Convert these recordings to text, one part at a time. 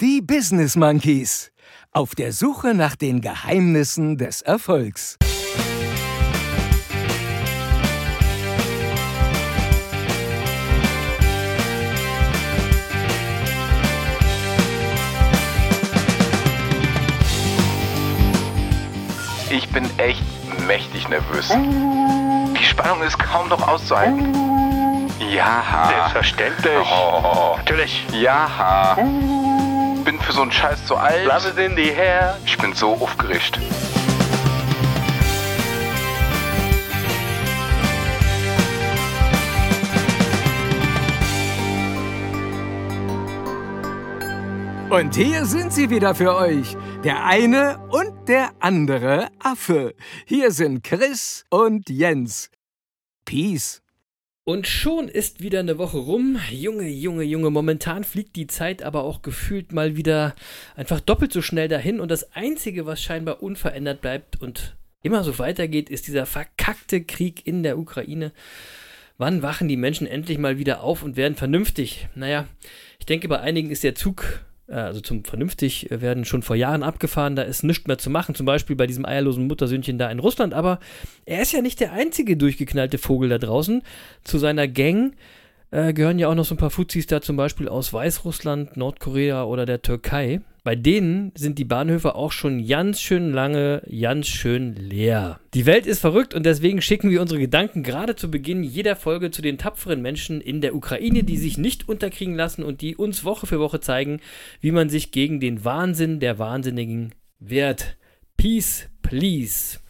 Die Business Monkeys. Auf der Suche nach den Geheimnissen des Erfolgs. Ich bin echt mächtig nervös. Die Spannung ist kaum noch auszuhalten. Ja. Selbstverständlich. Oh. Natürlich. Ja. Bin für so einen Scheiß zu alt. Love is in the air. Ich bin so aufgeregt. Und hier sind sie wieder für euch. Der eine und der andere Affe. Hier sind Chris und Jens. Peace. Und schon ist wieder eine Woche rum. Junge, Junge, Junge, momentan fliegt die Zeit aber auch gefühlt mal wieder einfach doppelt so schnell dahin. Und das Einzige, was scheinbar unverändert bleibt und immer so weitergeht, ist dieser verkackte Krieg in der Ukraine. Wann wachen die Menschen endlich mal wieder auf und werden vernünftig? Naja, ich denke, bei einigen ist der Zug also zum vernünftig werden schon vor Jahren abgefahren, da ist nichts mehr zu machen, zum Beispiel bei diesem eierlosen Muttersöhnchen da in Russland, aber er ist ja nicht der einzige durchgeknallte Vogel da draußen. Zu seiner Gang äh, gehören ja auch noch so ein paar Fuzis da zum Beispiel aus Weißrussland, Nordkorea oder der Türkei. Bei denen sind die Bahnhöfe auch schon ganz schön lange, ganz schön leer. Die Welt ist verrückt und deswegen schicken wir unsere Gedanken gerade zu Beginn jeder Folge zu den tapferen Menschen in der Ukraine, die sich nicht unterkriegen lassen und die uns Woche für Woche zeigen, wie man sich gegen den Wahnsinn der Wahnsinnigen wehrt. Peace, please.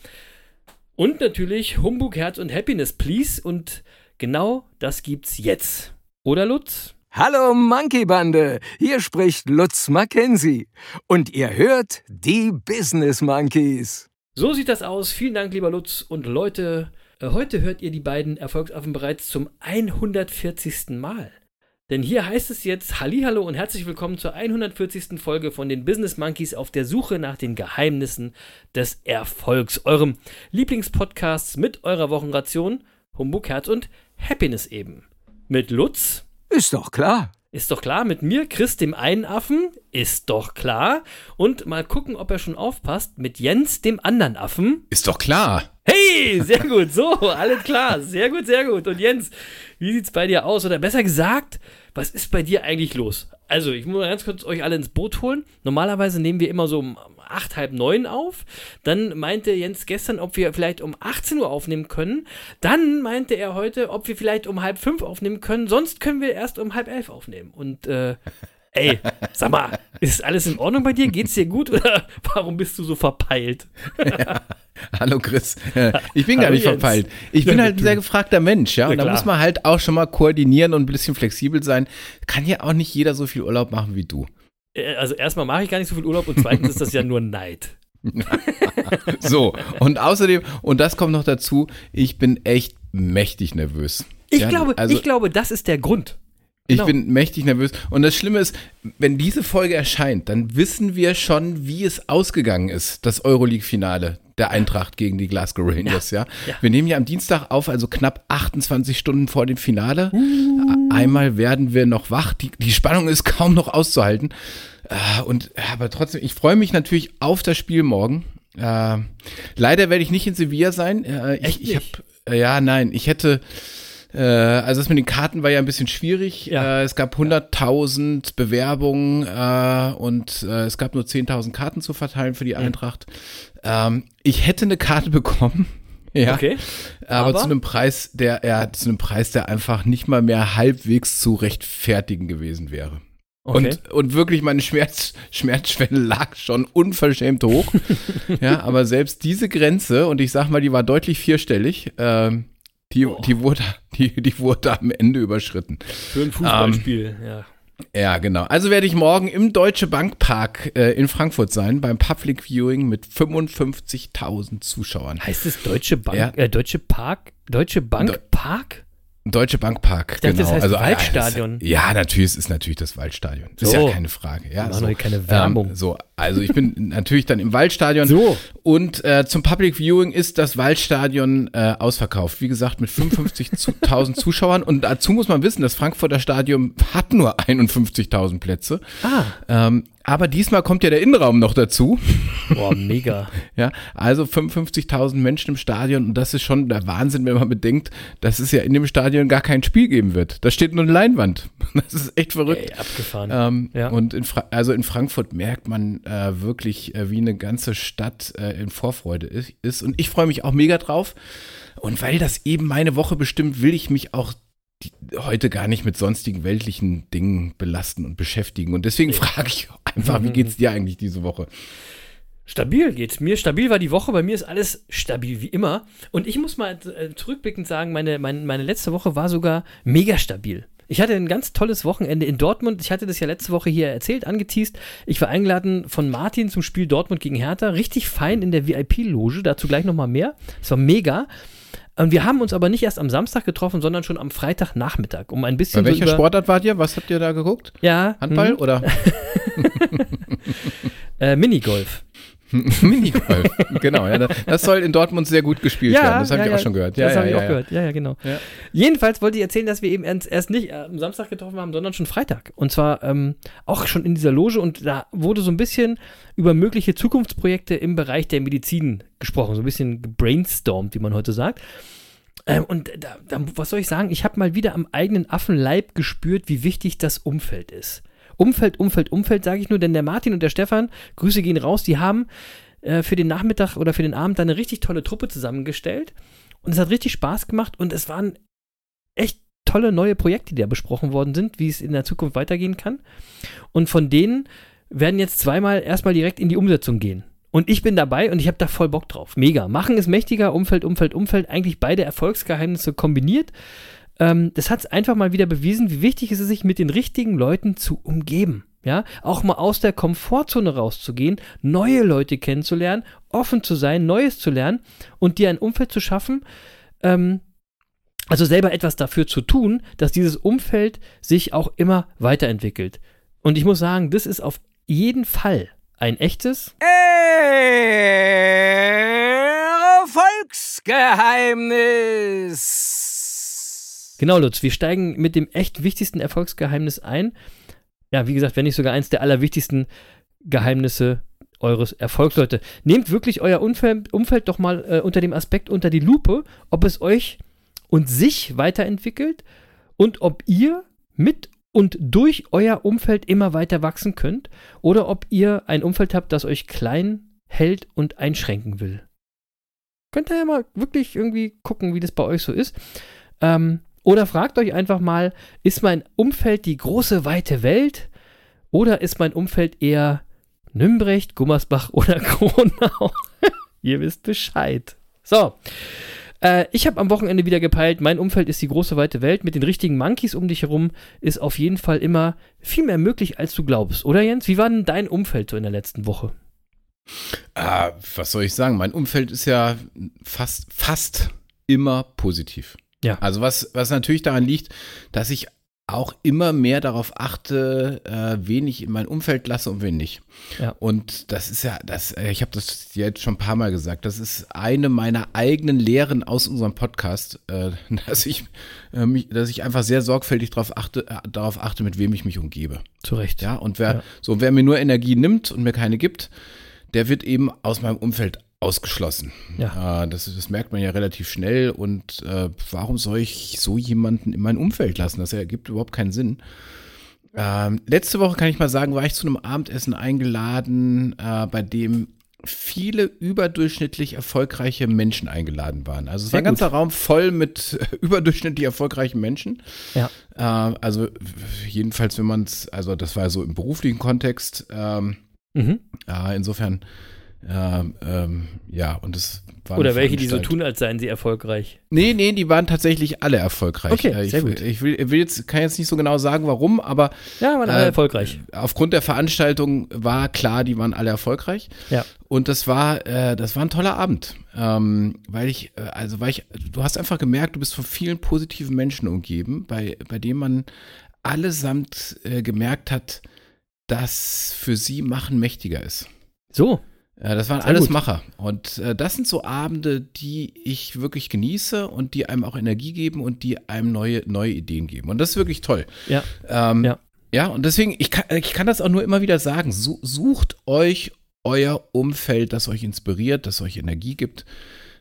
Und natürlich Humbug, Herz und Happiness, please. Und genau das gibt's jetzt. Oder Lutz? Hallo Monkey Bande, hier spricht Lutz Mackenzie. Und ihr hört die Business Monkeys. So sieht das aus. Vielen Dank, lieber Lutz. Und Leute, äh, heute hört ihr die beiden Erfolgsaffen bereits zum 140. Mal. Denn hier heißt es jetzt Hallihallo und herzlich willkommen zur 140. Folge von den Business Monkeys auf der Suche nach den Geheimnissen des Erfolgs. Eurem Lieblingspodcasts mit eurer Wochenration Humbug, Herz und Happiness eben. Mit Lutz. Ist doch klar. Ist doch klar, mit mir, Chris, dem einen Affen, ist doch klar. Und mal gucken, ob er schon aufpasst, mit Jens, dem anderen Affen. Ist doch klar. Hey, sehr gut, so, alles klar, sehr gut, sehr gut. Und Jens, wie sieht's bei dir aus? Oder besser gesagt, was ist bei dir eigentlich los? Also, ich muss mal ganz kurz euch alle ins Boot holen. Normalerweise nehmen wir immer so um acht, halb neun auf. Dann meinte Jens gestern, ob wir vielleicht um 18 Uhr aufnehmen können. Dann meinte er heute, ob wir vielleicht um halb fünf aufnehmen können. Sonst können wir erst um halb elf aufnehmen. Und äh, ey, sag mal, ist alles in Ordnung bei dir? Geht's dir gut oder warum bist du so verpeilt? Ja. Hallo Chris, ich bin Hallo gar nicht Jens. verpeilt. Ich Ja, bin halt ein sehr gefragter Mensch, ja. Ja, Und da klar. muss man halt auch schon mal koordinieren und ein bisschen flexibel sein. Kann ja auch nicht jeder so viel Urlaub machen wie du. Äh, Also erstmal mache ich gar nicht so viel Urlaub und zweitens ist das ja nur Neid. So, und außerdem, und das kommt noch dazu, ich bin echt mächtig nervös. Ich, Ja, glaube, also- ich glaube, das ist der Grund. Ich Genau. bin mächtig nervös. Und das Schlimme ist, wenn diese Folge erscheint, dann wissen wir schon, wie es ausgegangen ist, das Euroleague-Finale der Eintracht gegen die Glasgow Rangers, ja. ja. Wir nehmen ja am Dienstag auf, also knapp 28 Stunden vor dem Finale. Uh. Einmal werden wir noch wach. Die, die Spannung ist kaum noch auszuhalten. Äh, Und aber trotzdem, ich freue mich natürlich auf das Spiel morgen. Äh, leider werde ich nicht in Sevilla sein. Äh, Echt ich ich äh, ja, nein, ich hätte äh, also das mit den Karten war ja ein bisschen schwierig. Ja. Äh, es gab 100.000 Bewerbungen äh, und äh, es gab nur 10.000 Karten zu verteilen für die Eintracht. Ähm, ich hätte eine Karte bekommen. Ja, Okay. aber, Aber? zu einem Preis, der ja, zu einem Preis, der einfach nicht mal mehr halbwegs zu rechtfertigen gewesen wäre. Okay. Und, und wirklich meine Schmerz, Schmerzschwelle lag schon unverschämt hoch. ja, aber selbst diese Grenze, und ich sag mal, die war deutlich vierstellig, ähm, die, die, wurde, die, die wurde am Ende überschritten. Für ein Fußballspiel, ja. Ja, genau. Also werde ich morgen im Deutsche Bank Park äh, in Frankfurt sein, beim Public Viewing mit 55.000 Zuschauern. Heißt es Deutsche Bank, Ja. äh, Deutsche Park, Deutsche Bank Deu- Park? Deutsche Bank Park, dachte, genau. das heißt also, Waldstadion. Ja, ja, natürlich, es ist natürlich das Waldstadion. Das So. ist ja keine Frage. Ja, so. keine Werbung. Ähm, so, also ich bin natürlich dann im Waldstadion. So. Und äh, zum Public Viewing ist das Waldstadion äh, ausverkauft. Wie gesagt, mit 55.000 Zuschauern. Und dazu muss man wissen, das Frankfurter Stadion hat nur 51.000 Plätze. Ah. Ähm, Aber diesmal kommt ja der Innenraum noch dazu. Boah, mega. Ja, also 55.000 Menschen im Stadion und das ist schon der Wahnsinn, wenn man bedenkt, dass es ja in dem Stadion gar kein Spiel geben wird. Da steht nur eine Leinwand. Das ist echt verrückt. Ey, abgefahren. Ähm, Ja. Und in Fra also in Frankfurt merkt man äh, wirklich, äh, wie eine ganze Stadt äh, in Vorfreude ist. Und ich freue mich auch mega drauf. Und weil das eben meine Woche bestimmt, will ich mich auch heute gar nicht mit sonstigen weltlichen Dingen belasten und beschäftigen. Und deswegen frage ich einfach, wie geht's dir eigentlich diese Woche? Stabil geht's mir. Stabil war die Woche. Bei mir ist alles stabil wie immer. Und ich muss mal äh, zurückblickend sagen, meine, meine, meine letzte Woche war sogar mega stabil. Ich hatte ein ganz tolles Wochenende in Dortmund. Ich hatte das ja letzte Woche hier erzählt, angeteased. Ich war eingeladen von Martin zum Spiel Dortmund gegen Hertha. Richtig fein in der VIP-Loge. Dazu gleich nochmal mehr. Es war mega. Und wir haben uns aber nicht erst am Samstag getroffen, sondern schon am Freitagnachmittag, um ein bisschen Bei welcher so Sportart wart ihr? Was habt ihr da geguckt? Ja, Handball mhm. oder äh, Minigolf. Minigolf? genau, ja, das- soll in Dortmund sehr gut gespielt werden. Das habe ja, ich ja. auch schon gehört. Ja, das ja, habe ich ja, auch ja. gehört. Ja, ja, genau. Ja. Jedenfalls wollte ich erzählen, dass wir eben erst nicht am Samstag getroffen haben, sondern schon Freitag. Und zwar ähm, auch schon in dieser Loge. Und da wurde so ein bisschen über mögliche Zukunftsprojekte im Bereich der Medizin gesprochen. So ein bisschen gebrainstormt, wie man heute sagt. Ähm, und da, da, was soll ich sagen? Ich habe mal wieder am eigenen Affenleib gespürt, wie wichtig das Umfeld ist. Umfeld, Umfeld, Umfeld, sage ich nur, denn der Martin und der Stefan, Grüße gehen raus, die haben äh, für den Nachmittag oder für den Abend eine richtig tolle Truppe zusammengestellt. Und es hat richtig Spaß gemacht und es waren echt tolle neue Projekte, die da besprochen worden sind, wie es in der Zukunft weitergehen kann. Und von denen werden jetzt zweimal erstmal direkt in die Umsetzung gehen. Und ich bin dabei und ich habe da voll Bock drauf. Mega. Machen ist mächtiger, Umfeld, Umfeld, Umfeld, eigentlich beide Erfolgsgeheimnisse kombiniert. Ähm, das hat es einfach mal wieder bewiesen, wie wichtig es ist, sich mit den richtigen Leuten zu umgeben. Ja, auch mal aus der Komfortzone rauszugehen, neue Leute kennenzulernen, offen zu sein, Neues zu lernen und dir ein Umfeld zu schaffen, ähm, also selber etwas dafür zu tun, dass dieses Umfeld sich auch immer weiterentwickelt. Und ich muss sagen, das ist auf jeden Fall ein echtes Erfolgsgeheimnis. Genau, Lutz, wir steigen mit dem echt wichtigsten Erfolgsgeheimnis ein. Ja, wie gesagt, wenn nicht sogar eins der allerwichtigsten Geheimnisse eures Erfolgs, Leute. Nehmt wirklich euer Umfeld, doch mal äh, unter dem Aspekt unter die Lupe, ob es euch und sich weiterentwickelt und ob ihr mit und durch euer Umfeld immer weiter wachsen könnt oder ob ihr ein Umfeld habt, das euch klein hält und einschränken will. Könnt ihr ja mal wirklich irgendwie gucken, wie das bei euch so ist. Ähm, oder fragt euch einfach mal, ist mein Umfeld die große, weite Welt oder ist mein Umfeld eher Nümbrecht, Gummersbach oder Kronau? Ihr wisst Bescheid. So. Äh, ich habe am Wochenende wieder gepeilt, mein Umfeld ist die große, weite Welt. Mit den richtigen Monkeys um dich herum ist auf jeden Fall immer viel mehr möglich, als du glaubst. Oder Jens? Wie war denn dein Umfeld so in der letzten Woche? Ah, was soll ich sagen? Mein Umfeld ist ja fast, fast immer positiv. Ja. Also was, was natürlich daran liegt, dass ich auch immer mehr darauf achte, äh, wen ich in mein Umfeld lasse und wen nicht. Ja. Und das ist ja, das, äh, ich habe das jetzt schon ein paar Mal gesagt, das ist eine meiner eigenen Lehren aus unserem Podcast, äh, dass ich, äh, mich, dass ich einfach sehr sorgfältig darauf achte, äh, darauf achte, mit wem ich mich umgebe. Zu Recht. Ja, und wer, Ja. so, wer mir nur Energie nimmt und mir keine gibt, der wird eben aus meinem Umfeld ausgeschlossen. Ja. Äh, das, das merkt man ja relativ schnell. Und äh, warum soll ich so jemanden in mein Umfeld lassen? Das ergibt überhaupt keinen Sinn. Ähm, letzte Woche kann ich mal sagen, war ich zu einem Abendessen eingeladen, äh, bei dem viele überdurchschnittlich erfolgreiche Menschen eingeladen waren. Also es Sehr war ein ganzer gut. Raum voll mit überdurchschnittlich erfolgreichen Menschen. Ja. Äh, also jedenfalls, wenn man es, also das war so im beruflichen Kontext. Ähm, Mhm. insofern, ähm, ähm, ja, und es war Oder welche, die so tun, als seien sie erfolgreich. Nee, nee, die waren tatsächlich alle erfolgreich. Okay, Äh, ich, sehr gut. Ich will, will jetzt, kann jetzt nicht so genau sagen, warum, aber Ja, waren alle Äh, erfolgreich. aufgrund der Veranstaltung war klar, die waren alle erfolgreich. Ja. Und das war, äh, das war ein toller Abend, ähm, weil ich, äh, also weil ich, du hast einfach gemerkt, du bist von vielen positiven Menschen umgeben, bei, bei denen man allesamt äh, gemerkt hat, dass für sie Machen mächtiger ist. So. Ja, das waren Sehr alles gut. Macher. Und äh, das sind so Abende, die ich wirklich genieße und die einem auch Energie geben und die einem neue, neue Ideen geben. Und das ist wirklich toll. Ja. Ähm, Ja. Ja, und deswegen, ich kann, ich kann das auch nur immer wieder sagen, sucht euch euer Umfeld, das euch inspiriert, das euch Energie gibt.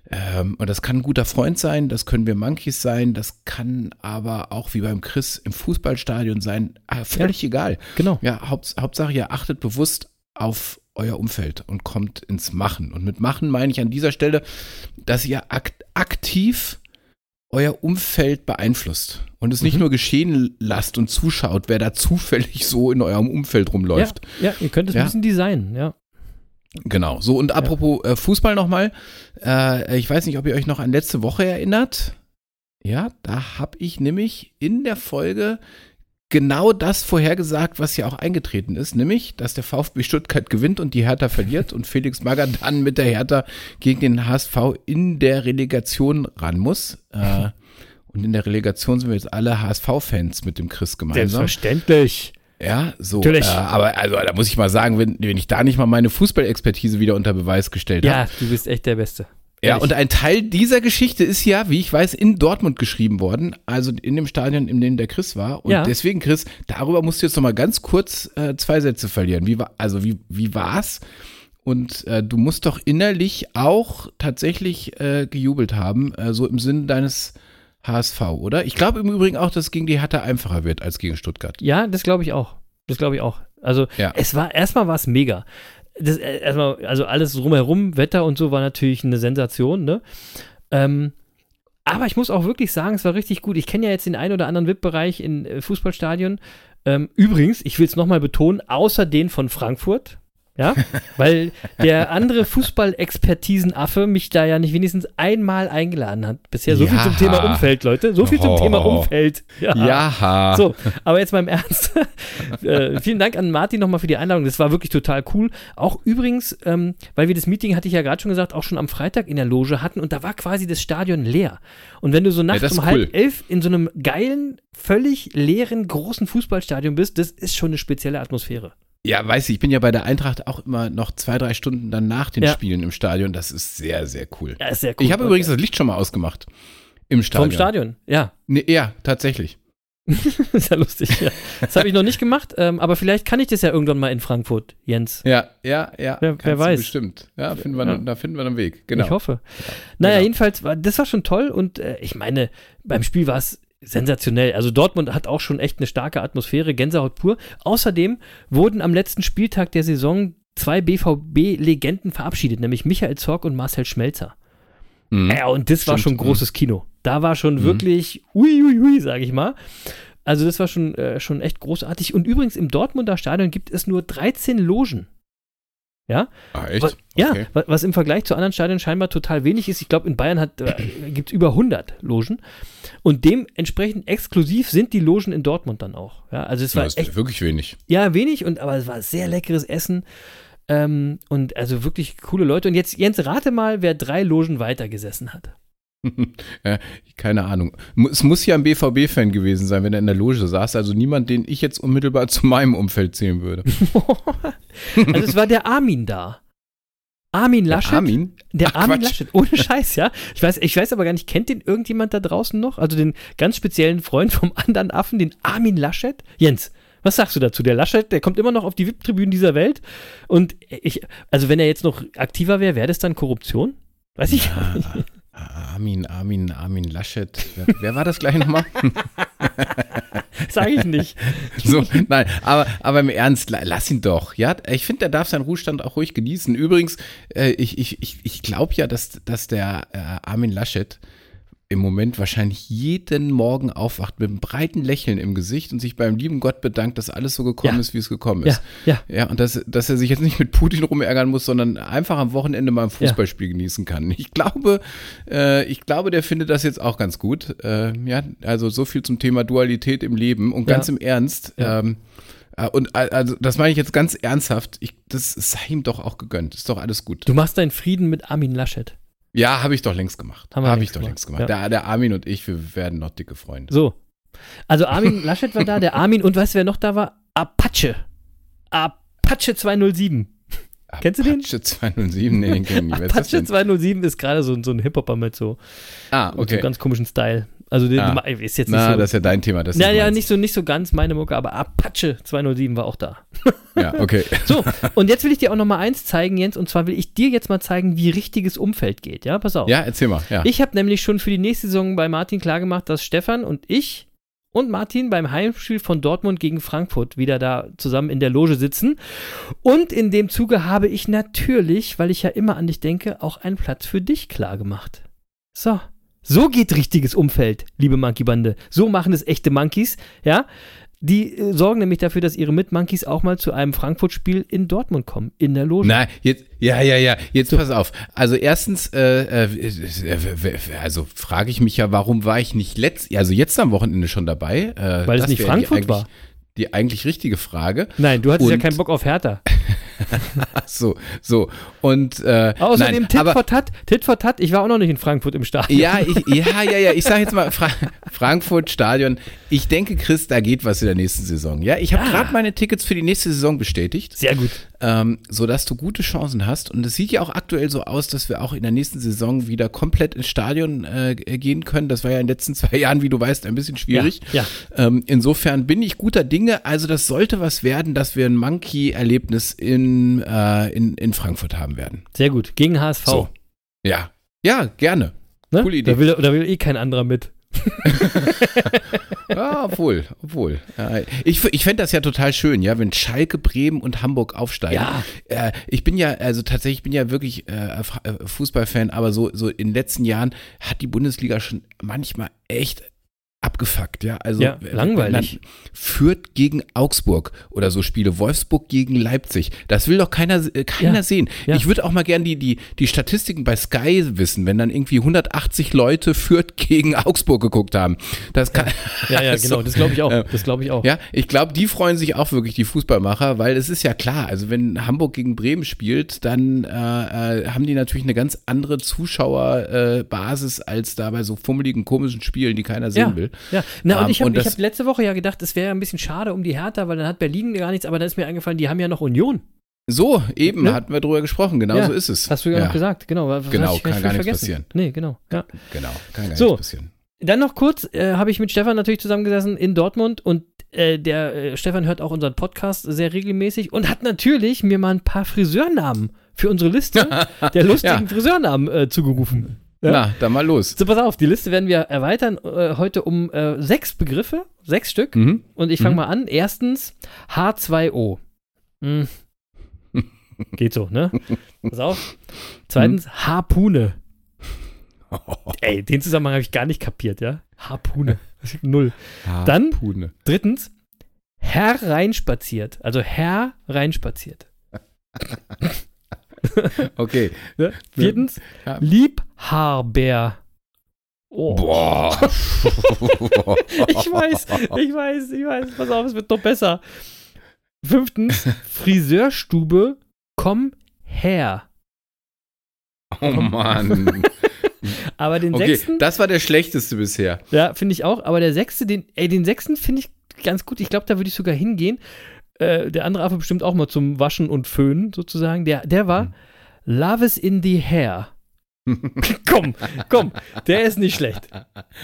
Ähm, und das kann ein guter Freund sein, das können wir Monkeys sein, das kann aber auch wie beim Chris im Fußballstadion sein, ah, völlig ja, egal. Genau. Ja, Haupt, Hauptsache ihr achtet bewusst auf euer Umfeld und kommt ins Machen. Und mit Machen meine ich an dieser Stelle, dass ihr akt aktiv euer Umfeld beeinflusst und es nicht mhm. nur geschehen lasst und zuschaut, wer da zufällig so in eurem Umfeld rumläuft. Ja, ja ihr könnt es ja. ein bisschen designen, ja. Genau, so und apropos ja. äh, Fußball nochmal, äh, ich weiß nicht, ob ihr euch noch an letzte Woche erinnert. Ja, da habe ich nämlich in der Folge genau das vorhergesagt, was ja auch eingetreten ist, nämlich, dass der VfB Stuttgart gewinnt und die Hertha verliert und Felix Magath dann mit der Hertha gegen den HSV in der Relegation ran muss. Äh, und in der Relegation sind wir jetzt alle HSV-Fans mit dem Chris gemeinsam. Selbstverständlich. Ja, so. Natürlich. Äh, aber also da muss ich mal sagen, wenn, wenn ich da nicht mal meine Fußballexpertise wieder unter Beweis gestellt habe. Ja, du bist echt der Beste. Ja, und ein Teil dieser Geschichte ist ja, wie ich weiß, in Dortmund geschrieben worden, also in dem Stadion, in dem der Chris war. Und ja. deswegen, Chris, darüber musst du jetzt noch mal ganz kurz äh, zwei Sätze verlieren. Wie war, also wie, wie war's? Und äh, du musst doch innerlich auch tatsächlich äh, gejubelt haben, äh, so im Sinne deines HSV, oder? Ich glaube im Übrigen auch, dass gegen die Hertha einfacher wird als gegen Stuttgart. Ja, das glaube ich auch. Das glaube ich auch. Also ja. es war erstmal war es mega das, äh, erstmal, also alles drumherum, Wetter und so war natürlich eine Sensation, ne? Ähm, aber ich muss auch wirklich sagen, es war richtig gut. Ich kenne ja jetzt den einen oder anderen VIP-Bereich in äh, Fußballstadien. Ähm, übrigens, ich will es nochmal betonen, außer den von Frankfurt, ja, weil der andere Fußballexpertisen-Affe mich da ja nicht wenigstens einmal eingeladen hat. Bisher so ja. viel zum Thema Umfeld, Leute. So viel oh. zum Thema Umfeld. Ja. ja. So, aber jetzt mal im Ernst. äh, vielen Dank an Martin nochmal für die Einladung. Das war wirklich total cool. Auch übrigens, ähm, weil wir das Meeting, hatte ich ja gerade schon gesagt, auch schon am Freitag in der Loge hatten und da war quasi das Stadion leer. Und wenn du so nachts ja, um cool. halb elf in so einem geilen, völlig leeren, großen Fußballstadion bist, das ist schon eine spezielle Atmosphäre. Ja, weiß ich, ich bin ja bei der Eintracht auch immer noch zwei, drei Stunden dann nach den ja. Spielen im Stadion. Das ist sehr, sehr cool. Ja, ist sehr cool. Ich habe übrigens das Licht schon mal ausgemacht. Im Stadion. Vom Stadion, ja. Nee, ja, tatsächlich. ist ja lustig, ja. Das habe ich noch nicht gemacht, ähm, aber vielleicht kann ich das ja irgendwann mal in Frankfurt, Jens. Ja, ja, ja. Wer, wer weiß. Bestimmt. Ja, finden wir, ja. da finden wir einen Weg. Genau. Ich hoffe. Ja, naja, genau. jedenfalls, war, das war schon toll und äh, ich meine, beim Spiel war es sensationell. Also Dortmund hat auch schon echt eine starke Atmosphäre, Gänsehaut pur. Außerdem wurden am letzten Spieltag der Saison zwei BVB-Legenden verabschiedet, nämlich Michael Zorg und Marcel Schmelzer. Mhm. Ja, und das Stimmt. war schon großes Kino. Da war schon mhm. wirklich uiuiui, ui, ui, sag ich mal. Also das war schon, äh, schon echt großartig. Und übrigens im Dortmunder Stadion gibt es nur 13 Logen. Ja? Ah, echt? Was, ja, okay. was im Vergleich zu anderen Stadien scheinbar total wenig ist. Ich glaube, in Bayern äh, gibt es über 100 Logen. Und dementsprechend exklusiv sind die Logen in Dortmund dann auch. Ja, also es war ja, echt, wirklich wenig. Ja, wenig, und, aber es war sehr leckeres Essen. Ähm, und also wirklich coole Leute. Und jetzt, Jens, rate mal, wer drei Logen weiter gesessen hat. ja, keine Ahnung. Es muss ja ein BVB-Fan gewesen sein, wenn er in der Loge saß. Also niemand, den ich jetzt unmittelbar zu meinem Umfeld zählen würde. also es war der Armin da. Armin Laschet. Der Armin? Der Ach, Armin Quatsch. Laschet. Ohne Scheiß, ja. Ich weiß, ich weiß aber gar nicht, kennt den irgendjemand da draußen noch? Also den ganz speziellen Freund vom anderen Affen, den Armin Laschet? Jens, was sagst du dazu? Der Laschet, der kommt immer noch auf die VIP-Tribünen dieser Welt. Und ich, also wenn er jetzt noch aktiver wäre, wäre das dann Korruption? Weiß ich ja. nicht. Armin, Armin, Armin Laschet. Wer, wer war das gleich nochmal? Sag ich nicht. So, nein, aber, aber im Ernst, lass ihn doch. Ja, ich finde, der darf seinen Ruhestand auch ruhig genießen. Übrigens, äh, ich, ich, ich, ich glaube ja, dass, dass der äh, Armin Laschet im Moment wahrscheinlich jeden Morgen aufwacht mit einem breiten Lächeln im Gesicht und sich beim lieben Gott bedankt, dass alles so gekommen ja. ist, wie es gekommen ist. Ja, ja. ja und dass, dass er sich jetzt nicht mit Putin rumärgern muss, sondern einfach am Wochenende mal ein Fußballspiel ja. genießen kann. Ich glaube, äh, ich glaube, der findet das jetzt auch ganz gut. Äh, ja, also so viel zum Thema Dualität im Leben und ganz im Ernst. Ähm, äh, und also das meine ich jetzt ganz ernsthaft. Ich, das sei ihm doch auch gegönnt. Ist doch alles gut. Du machst deinen Frieden mit Armin Laschet. Ja, habe ich doch längst gemacht. Habe hab ich doch längst gemacht. Ja. Der, der, Armin und ich, wir werden noch dicke Freunde. So. Also Armin Laschet war da, der Armin und weißt du, wer noch da war? Apache. Apache 207. Kennst du den? Apache 207, nee, den kenne ich nicht. Apache 207 ist gerade so, so ein Hip-Hopper mit so, ah, okay. so einem ganz komischen Style. Also Ah. ist jetzt nicht Na, so. das ist ja dein Thema. Das ja, du ja, meinst. nicht so, nicht so ganz meine Mucke, aber Apache 207 war auch da. Ja, okay. So, und jetzt will ich dir auch noch mal eins zeigen, Jens, und zwar will ich dir jetzt mal zeigen, wie richtiges Umfeld geht. Ja, pass auf. Ja, erzähl mal. Ja. Ich habe nämlich schon für die nächste Saison bei Martin klargemacht, dass Stefan und ich und Martin beim Heimspiel von Dortmund gegen Frankfurt wieder da zusammen in der Loge sitzen. Und in dem Zuge habe ich natürlich, weil ich ja immer an dich denke, auch einen Platz für dich klargemacht. So. So geht richtiges Umfeld, liebe Monkey-Bande. So machen es echte Monkeys, ja. Die äh, sorgen nämlich dafür, dass ihre Mitmonkeys auch mal zu einem Frankfurt-Spiel in Dortmund kommen, in der Loge. Na, jetzt, ja, ja, ja, jetzt pass auf. Also erstens, äh, äh, äh, also frage ich mich ja, warum war ich nicht letzt, also jetzt am Wochenende schon dabei? Äh, Weil es nicht Frankfurt die war. Die eigentlich richtige Frage. Nein, du hattest ja Und- keinen Bock auf Hertha. So, so. Und, äh, Außerdem nein, Tit aber, for Tat, Tit for Tat, ich war auch noch nicht in Frankfurt im Stadion. Ja, ich, ja, ja, ja. Ich sage jetzt mal Fra Frankfurt Stadion. Ich denke, Chris, da geht was in der nächsten Saison. Ja, ich habe Ja. gerade meine Tickets für die nächste Saison bestätigt, Sehr gut. ähm, sodass du gute Chancen hast. Und es sieht ja auch aktuell so aus, dass wir auch in der nächsten Saison wieder komplett ins Stadion äh, gehen können. Das war ja in den letzten zwei Jahren, wie du weißt, ein bisschen schwierig. Ja, Ähm, insofern bin ich guter Dinge. Also das sollte was werden, dass wir ein Monkey-Erlebnis in, äh, in, in Frankfurt haben werden. Sehr gut. Gegen HSV. So. Ja. Ja, gerne. ne? coole Idee. Da will, da will eh kein anderer mit. Ja, obwohl, obwohl. Ich ich fände das ja total schön, ja, wenn Schalke, Bremen und Hamburg aufsteigen. Ja. Äh, ich bin ja, also tatsächlich, ich bin ja wirklich äh, äh, Fußballfan, aber so, so in den letzten Jahren hat die Bundesliga schon manchmal echt abgefuckt, ja. Also Ja, äh, langweilig. Fürth gegen Augsburg oder so Spiele, Wolfsburg gegen Leipzig. Das will doch keiner, äh, keiner Ja, sehen. ja. Ich würde auch mal gern die, die, die Statistiken bei Sky wissen, wenn dann irgendwie 180 Leute Fürth gegen Augsburg geguckt haben. Das kann, Ja, ja, Also, genau. Das glaube ich auch. äh, Das glaube ich auch. ja, ich glaube, die freuen sich auch wirklich, die Fußballmacher, weil es ist ja klar, also wenn Hamburg gegen Bremen spielt, dann äh, äh, haben die natürlich eine ganz andere Zuschauerbasis Basis als da bei so fummeligen, komischen Spielen, die keiner sehen will. Ja. Na, und Ähm, ich habe hab letzte Woche ja gedacht, es wäre ein bisschen schade um die Hertha, weil dann hat Berlin gar nichts, aber dann ist mir eingefallen, die haben ja noch Union. So, eben, Ne? hatten wir drüber gesprochen, genau Ja, so ist es. Hast du ja, noch gesagt, genau. Was Genau, kann gar nichts passieren. Nee, genau. Ja. Genau, kann gar So. nichts passieren. Dann noch kurz, äh, habe ich mit Stefan natürlich zusammengesessen in Dortmund und äh, der äh, Stefan hört auch unseren Podcast sehr regelmäßig und hat natürlich mir mal ein paar Friseurnamen für unsere Liste der lustigen Ja. Friseurnamen äh, zugerufen. Ja? Na, dann mal los. So, pass auf, die Liste werden wir erweitern äh, heute um äh, sechs Begriffe, sechs Stück. Mhm. Und ich fange Mhm. mal an. Erstens H2O. Hm. Geht so, ne? Pass auf. Zweitens Harpune. Ey, den Zusammenhang habe ich gar nicht kapiert, ja? Harpune. Null. Dann- Harpune. Drittens Herr reinspaziert. Also Herr reinspaziert. Okay. Ne? Viertens Ja. Liebhaber. Oh. Boah. Ich weiß, ich weiß, ich weiß. Pass auf, es wird noch besser. Fünftens, Friseurstube, komm her. Oh Mann. Aber den Okay, sechsten, das war der schlechteste bisher. ja, finde ich auch, aber der sechste, den, ey, den sechsten finde ich ganz gut. Ich glaube, da würde ich sogar hingehen. Äh, der andere Affe bestimmt auch mal zum Waschen und Föhnen sozusagen. Der, der war. Love is in the hair. komm, komm, der ist nicht schlecht.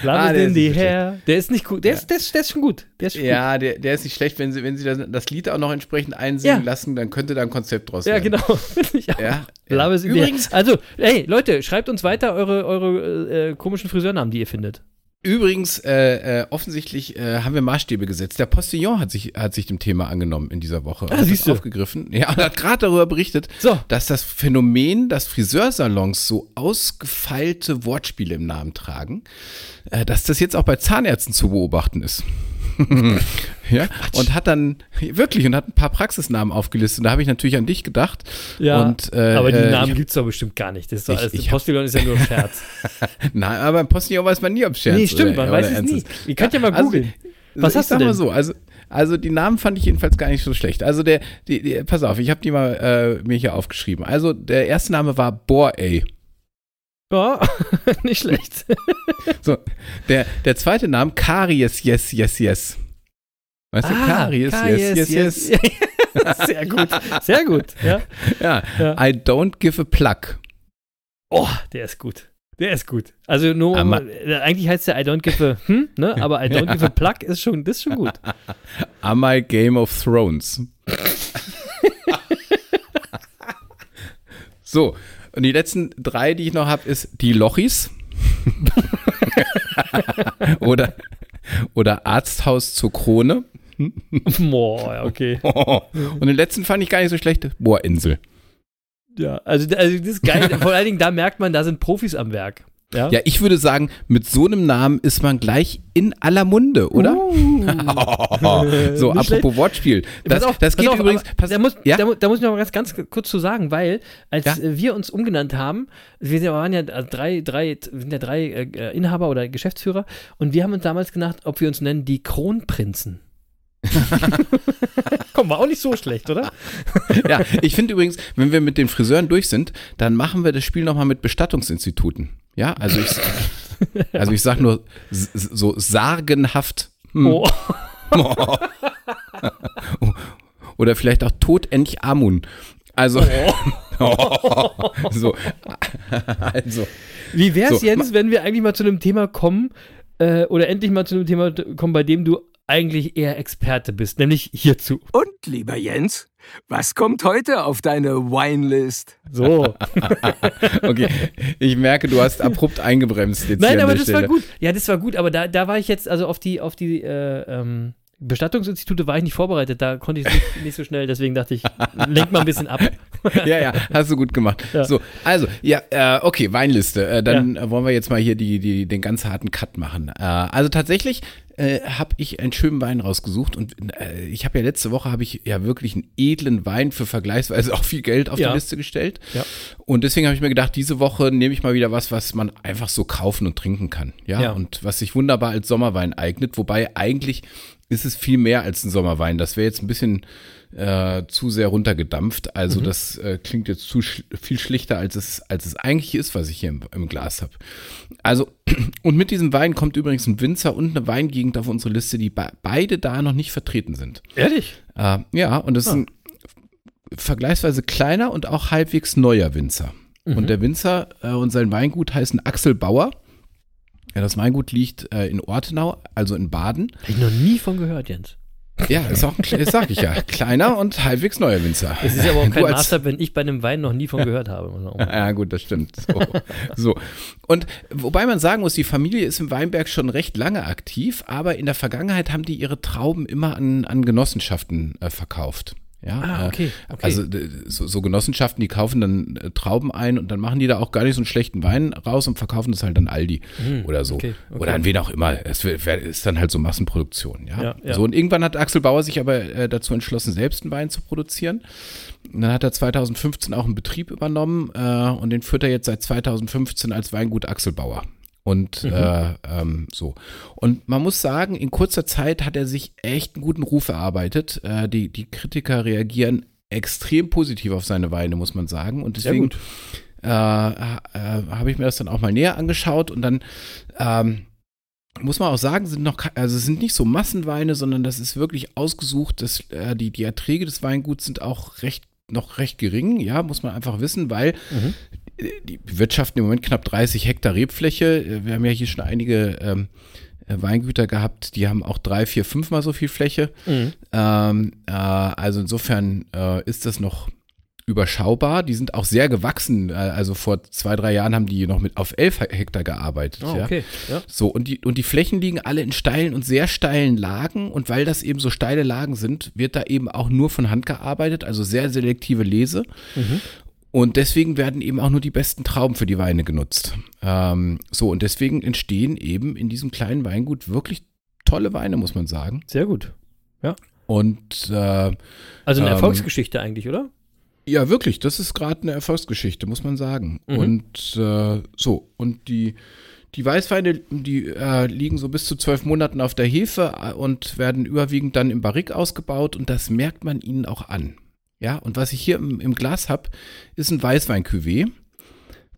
Love Ah, is in the hair. Der ist nicht gut. Der, ist, der, ist, der ist schon gut. Der ist schon gut. Ja, der, der ist nicht schlecht, wenn sie, wenn sie das, das Lied auch noch entsprechend einsingen Ja. lassen, dann könnte da ein Konzept draus Ja, werden. genau. Ich auch. Ja, Love ja. is in übrigens, the Also, hey, Leute, schreibt uns weiter eure, eure äh, komischen Friseurnamen, die ihr findet. Übrigens äh, äh, offensichtlich äh, haben wir Maßstäbe gesetzt. Der Postillon hat sich, hat sich dem Thema angenommen in dieser Woche. Ah, Hat siehst du. aufgegriffen. Ja, und hat gerade darüber berichtet, So. dass das Phänomen, dass Friseursalons so ausgefeilte Wortspiele im Namen tragen, äh, dass das jetzt auch bei Zahnärzten zu beobachten ist. ja, und hat dann wirklich und hat ein paar Praxisnamen aufgelistet. Und da habe ich natürlich an dich gedacht. Ja, und, äh, aber die äh, Namen gibt es doch bestimmt gar nicht. Das ist doch Ich- alles, ich Postillon ist ja nur ein Scherz. Nein, aber Postillon weiß man nie, ob es Scherz nee, ist stimmt, oder- man weiß es nie. Ihr könnt ja mal Also, googeln. Was ich hast du sag denn? mal so, also, also die Namen fand ich jedenfalls gar nicht so schlecht. Also der, die, die, pass auf, ich habe die mal äh, mir hier aufgeschrieben. Also der erste Name war Borey. Ja, nicht schlecht. So, der, der zweite Name Karies, yes, yes, yes. Weißt du, Karies, Ah, yes, yes, yes. Sehr gut, sehr gut. Ja. Ja. Ja. I don't give a plug. Oh, der ist gut. Der ist gut. Also nur, äh, eigentlich heißt der I don't give a, hm, ne? Aber I don't give a plug ist schon, das ist schon gut. Am I Game of Thrones? so, und die letzten drei, die ich noch habe, ist die Lochis. oder, oder Arzthaus zur Krone. Boah, ja, okay. Und den letzten fand ich gar nicht so schlecht. Bohrinsel. Ja, also, also das ist geil. Vor allen Dingen, da merkt man, da sind Profis am Werk. Ja, Ja, ich würde sagen, mit so einem Namen ist man gleich in aller Munde, oder? so, Nicht apropos Wortspiel. Das, auf, das geht auf, übrigens. Pass, da, muss, ja? da, da muss ich noch mal ganz, ganz kurz zu sagen, weil als Ja? wir uns umgenannt haben, wir sind- waren ja äh, drei, drei, sind ja drei äh, Inhaber oder Geschäftsführer und wir haben uns damals gedacht, ob wir uns nennen die Kronprinzen. Komm, war auch nicht so schlecht, oder? ja, ich finde übrigens, wenn wir mit den Friseuren durch sind, dann machen wir das Spiel nochmal mit Bestattungsinstituten. Ja, also ich, also ich sag nur so sagenhaft. hm, Oh. Oder vielleicht auch Todendlich Amun. Also, so, also, Wie wär's, So, Jens, wenn wir eigentlich mal zu einem Thema kommen äh, oder endlich mal zu einem Thema kommen, bei dem du eigentlich eher Experte bist, nämlich hierzu. Und lieber Jens, was kommt heute auf deine Winelist? So. okay. Ich merke, du hast abrupt eingebremst jetzt Nein, aber das Stelle. war gut. Ja, das war gut, aber da, da war ich jetzt, also auf die, auf die äh, ähm, Bestattungsinstitute war ich nicht vorbereitet. Da konnte ich nicht, nicht so schnell, deswegen dachte ich, lenk mal ein bisschen ab. ja, ja, hast du gut gemacht. Ja. So, also, ja, äh, okay, Weinliste. Äh, dann äh, wollen wir jetzt mal hier die, die, den ganz harten Cut machen. Äh, also tatsächlich äh, habe ich einen schönen Wein rausgesucht und äh, ich habe ja letzte Woche habe ich ja wirklich einen edlen Wein für vergleichsweise auch viel Geld auf Ja. die Liste gestellt. Ja. Und deswegen habe ich mir gedacht, diese Woche nehme ich mal wieder was, was man einfach so kaufen und trinken kann. Ja, Ja. und was sich wunderbar als Sommerwein eignet, wobei eigentlich ist es viel mehr als ein Sommerwein. Das wäre jetzt ein bisschen äh, zu sehr runtergedampft. Also das äh, klingt jetzt zu sch viel schlichter, als es, als es eigentlich ist, was ich hier im, im Glas habe. Also, und mit diesem Wein kommt übrigens ein Winzer und eine Weingegend auf unsere Liste, die be beide da noch nicht vertreten sind. Ehrlich? Äh, ja, und das ist ein vergleichsweise kleiner und auch halbwegs neuer Winzer. Und der Winzer äh, und sein Weingut heißen Axel Bauer. Ja, das Weingut liegt äh, in Ortenau, also in Baden. Habe ich noch nie von gehört, Jens. Ja, ist auch, ein sag ich ja, kleiner und halbwegs neuer Winzer. Es ist aber auch kein Maßstab, wenn ich bei einem Wein noch nie von gehört habe. Ja, gut, das stimmt. So. so. Und wobei man sagen muss, die Familie ist im Weinberg schon recht lange aktiv, aber in der Vergangenheit haben die ihre Trauben immer an, an Genossenschaften äh, verkauft. Ja, Ah, äh, okay, okay. Also so, so Genossenschaften, die kaufen dann äh, Trauben ein und dann machen die da auch gar nicht so einen schlechten Wein raus und verkaufen das halt dann Aldi oder so. Okay. Oder an wen auch immer. Es ist dann halt so Massenproduktion. Ja? Ja, ja. So, und irgendwann hat Axel Bauer sich aber äh, dazu entschlossen, selbst einen Wein zu produzieren. Und dann hat er 2015 auch einen Betrieb übernommen äh, und den führt er jetzt seit 2015 als Weingut Axel Bauer. Und Mhm. äh, ähm, so. Und man muss sagen, in kurzer Zeit hat er sich echt einen guten Ruf erarbeitet. Äh, die, die Kritiker reagieren extrem positiv auf seine Weine, muss man sagen. Und deswegen äh, äh, habe ich mir das dann auch mal näher angeschaut und dann ähm, muss man auch sagen, sind noch, also es sind nicht so Massenweine, sondern das ist wirklich ausgesucht, dass äh, die, die Erträge des Weinguts sind auch recht noch recht gering, ja, muss man einfach wissen, weil Mhm. Die wirtschaften im Moment knapp 30 Hektar Rebfläche. Äh, Wir haben ja hier schon einige ähm, äh, Weingüter gehabt, die haben auch drei, vier, fünfmal so viel Fläche. Mhm. Ähm, äh, also insofern äh, ist das noch überschaubar. Die sind auch sehr gewachsen. Äh, also vor zwei, drei Jahren haben die noch mit auf elf Hektar gearbeitet. Oh, ja. okay. Ja. So, und die, und die Flächen liegen alle in steilen und sehr steilen Lagen. Und weil das eben so steile Lagen sind, wird da eben auch nur von Hand gearbeitet, also sehr selektive Lese. Und deswegen werden eben auch nur die besten Trauben für die Weine genutzt. Ähm, so, und deswegen entstehen eben in diesem kleinen Weingut wirklich tolle Weine, muss man sagen. Sehr gut. Und äh, Also eine Ähm, Erfolgsgeschichte eigentlich, oder? Ja, wirklich, das ist gerade eine Erfolgsgeschichte, muss man sagen. Mhm. Und äh, so, und die, die Weißweine, die äh, liegen so bis zu zwölf Monaten auf der Hefe äh, und werden überwiegend dann im Barrik ausgebaut und das merkt man ihnen auch an. Ja, und was ich hier im, im Glas habe, ist ein Weißwein-Cuvée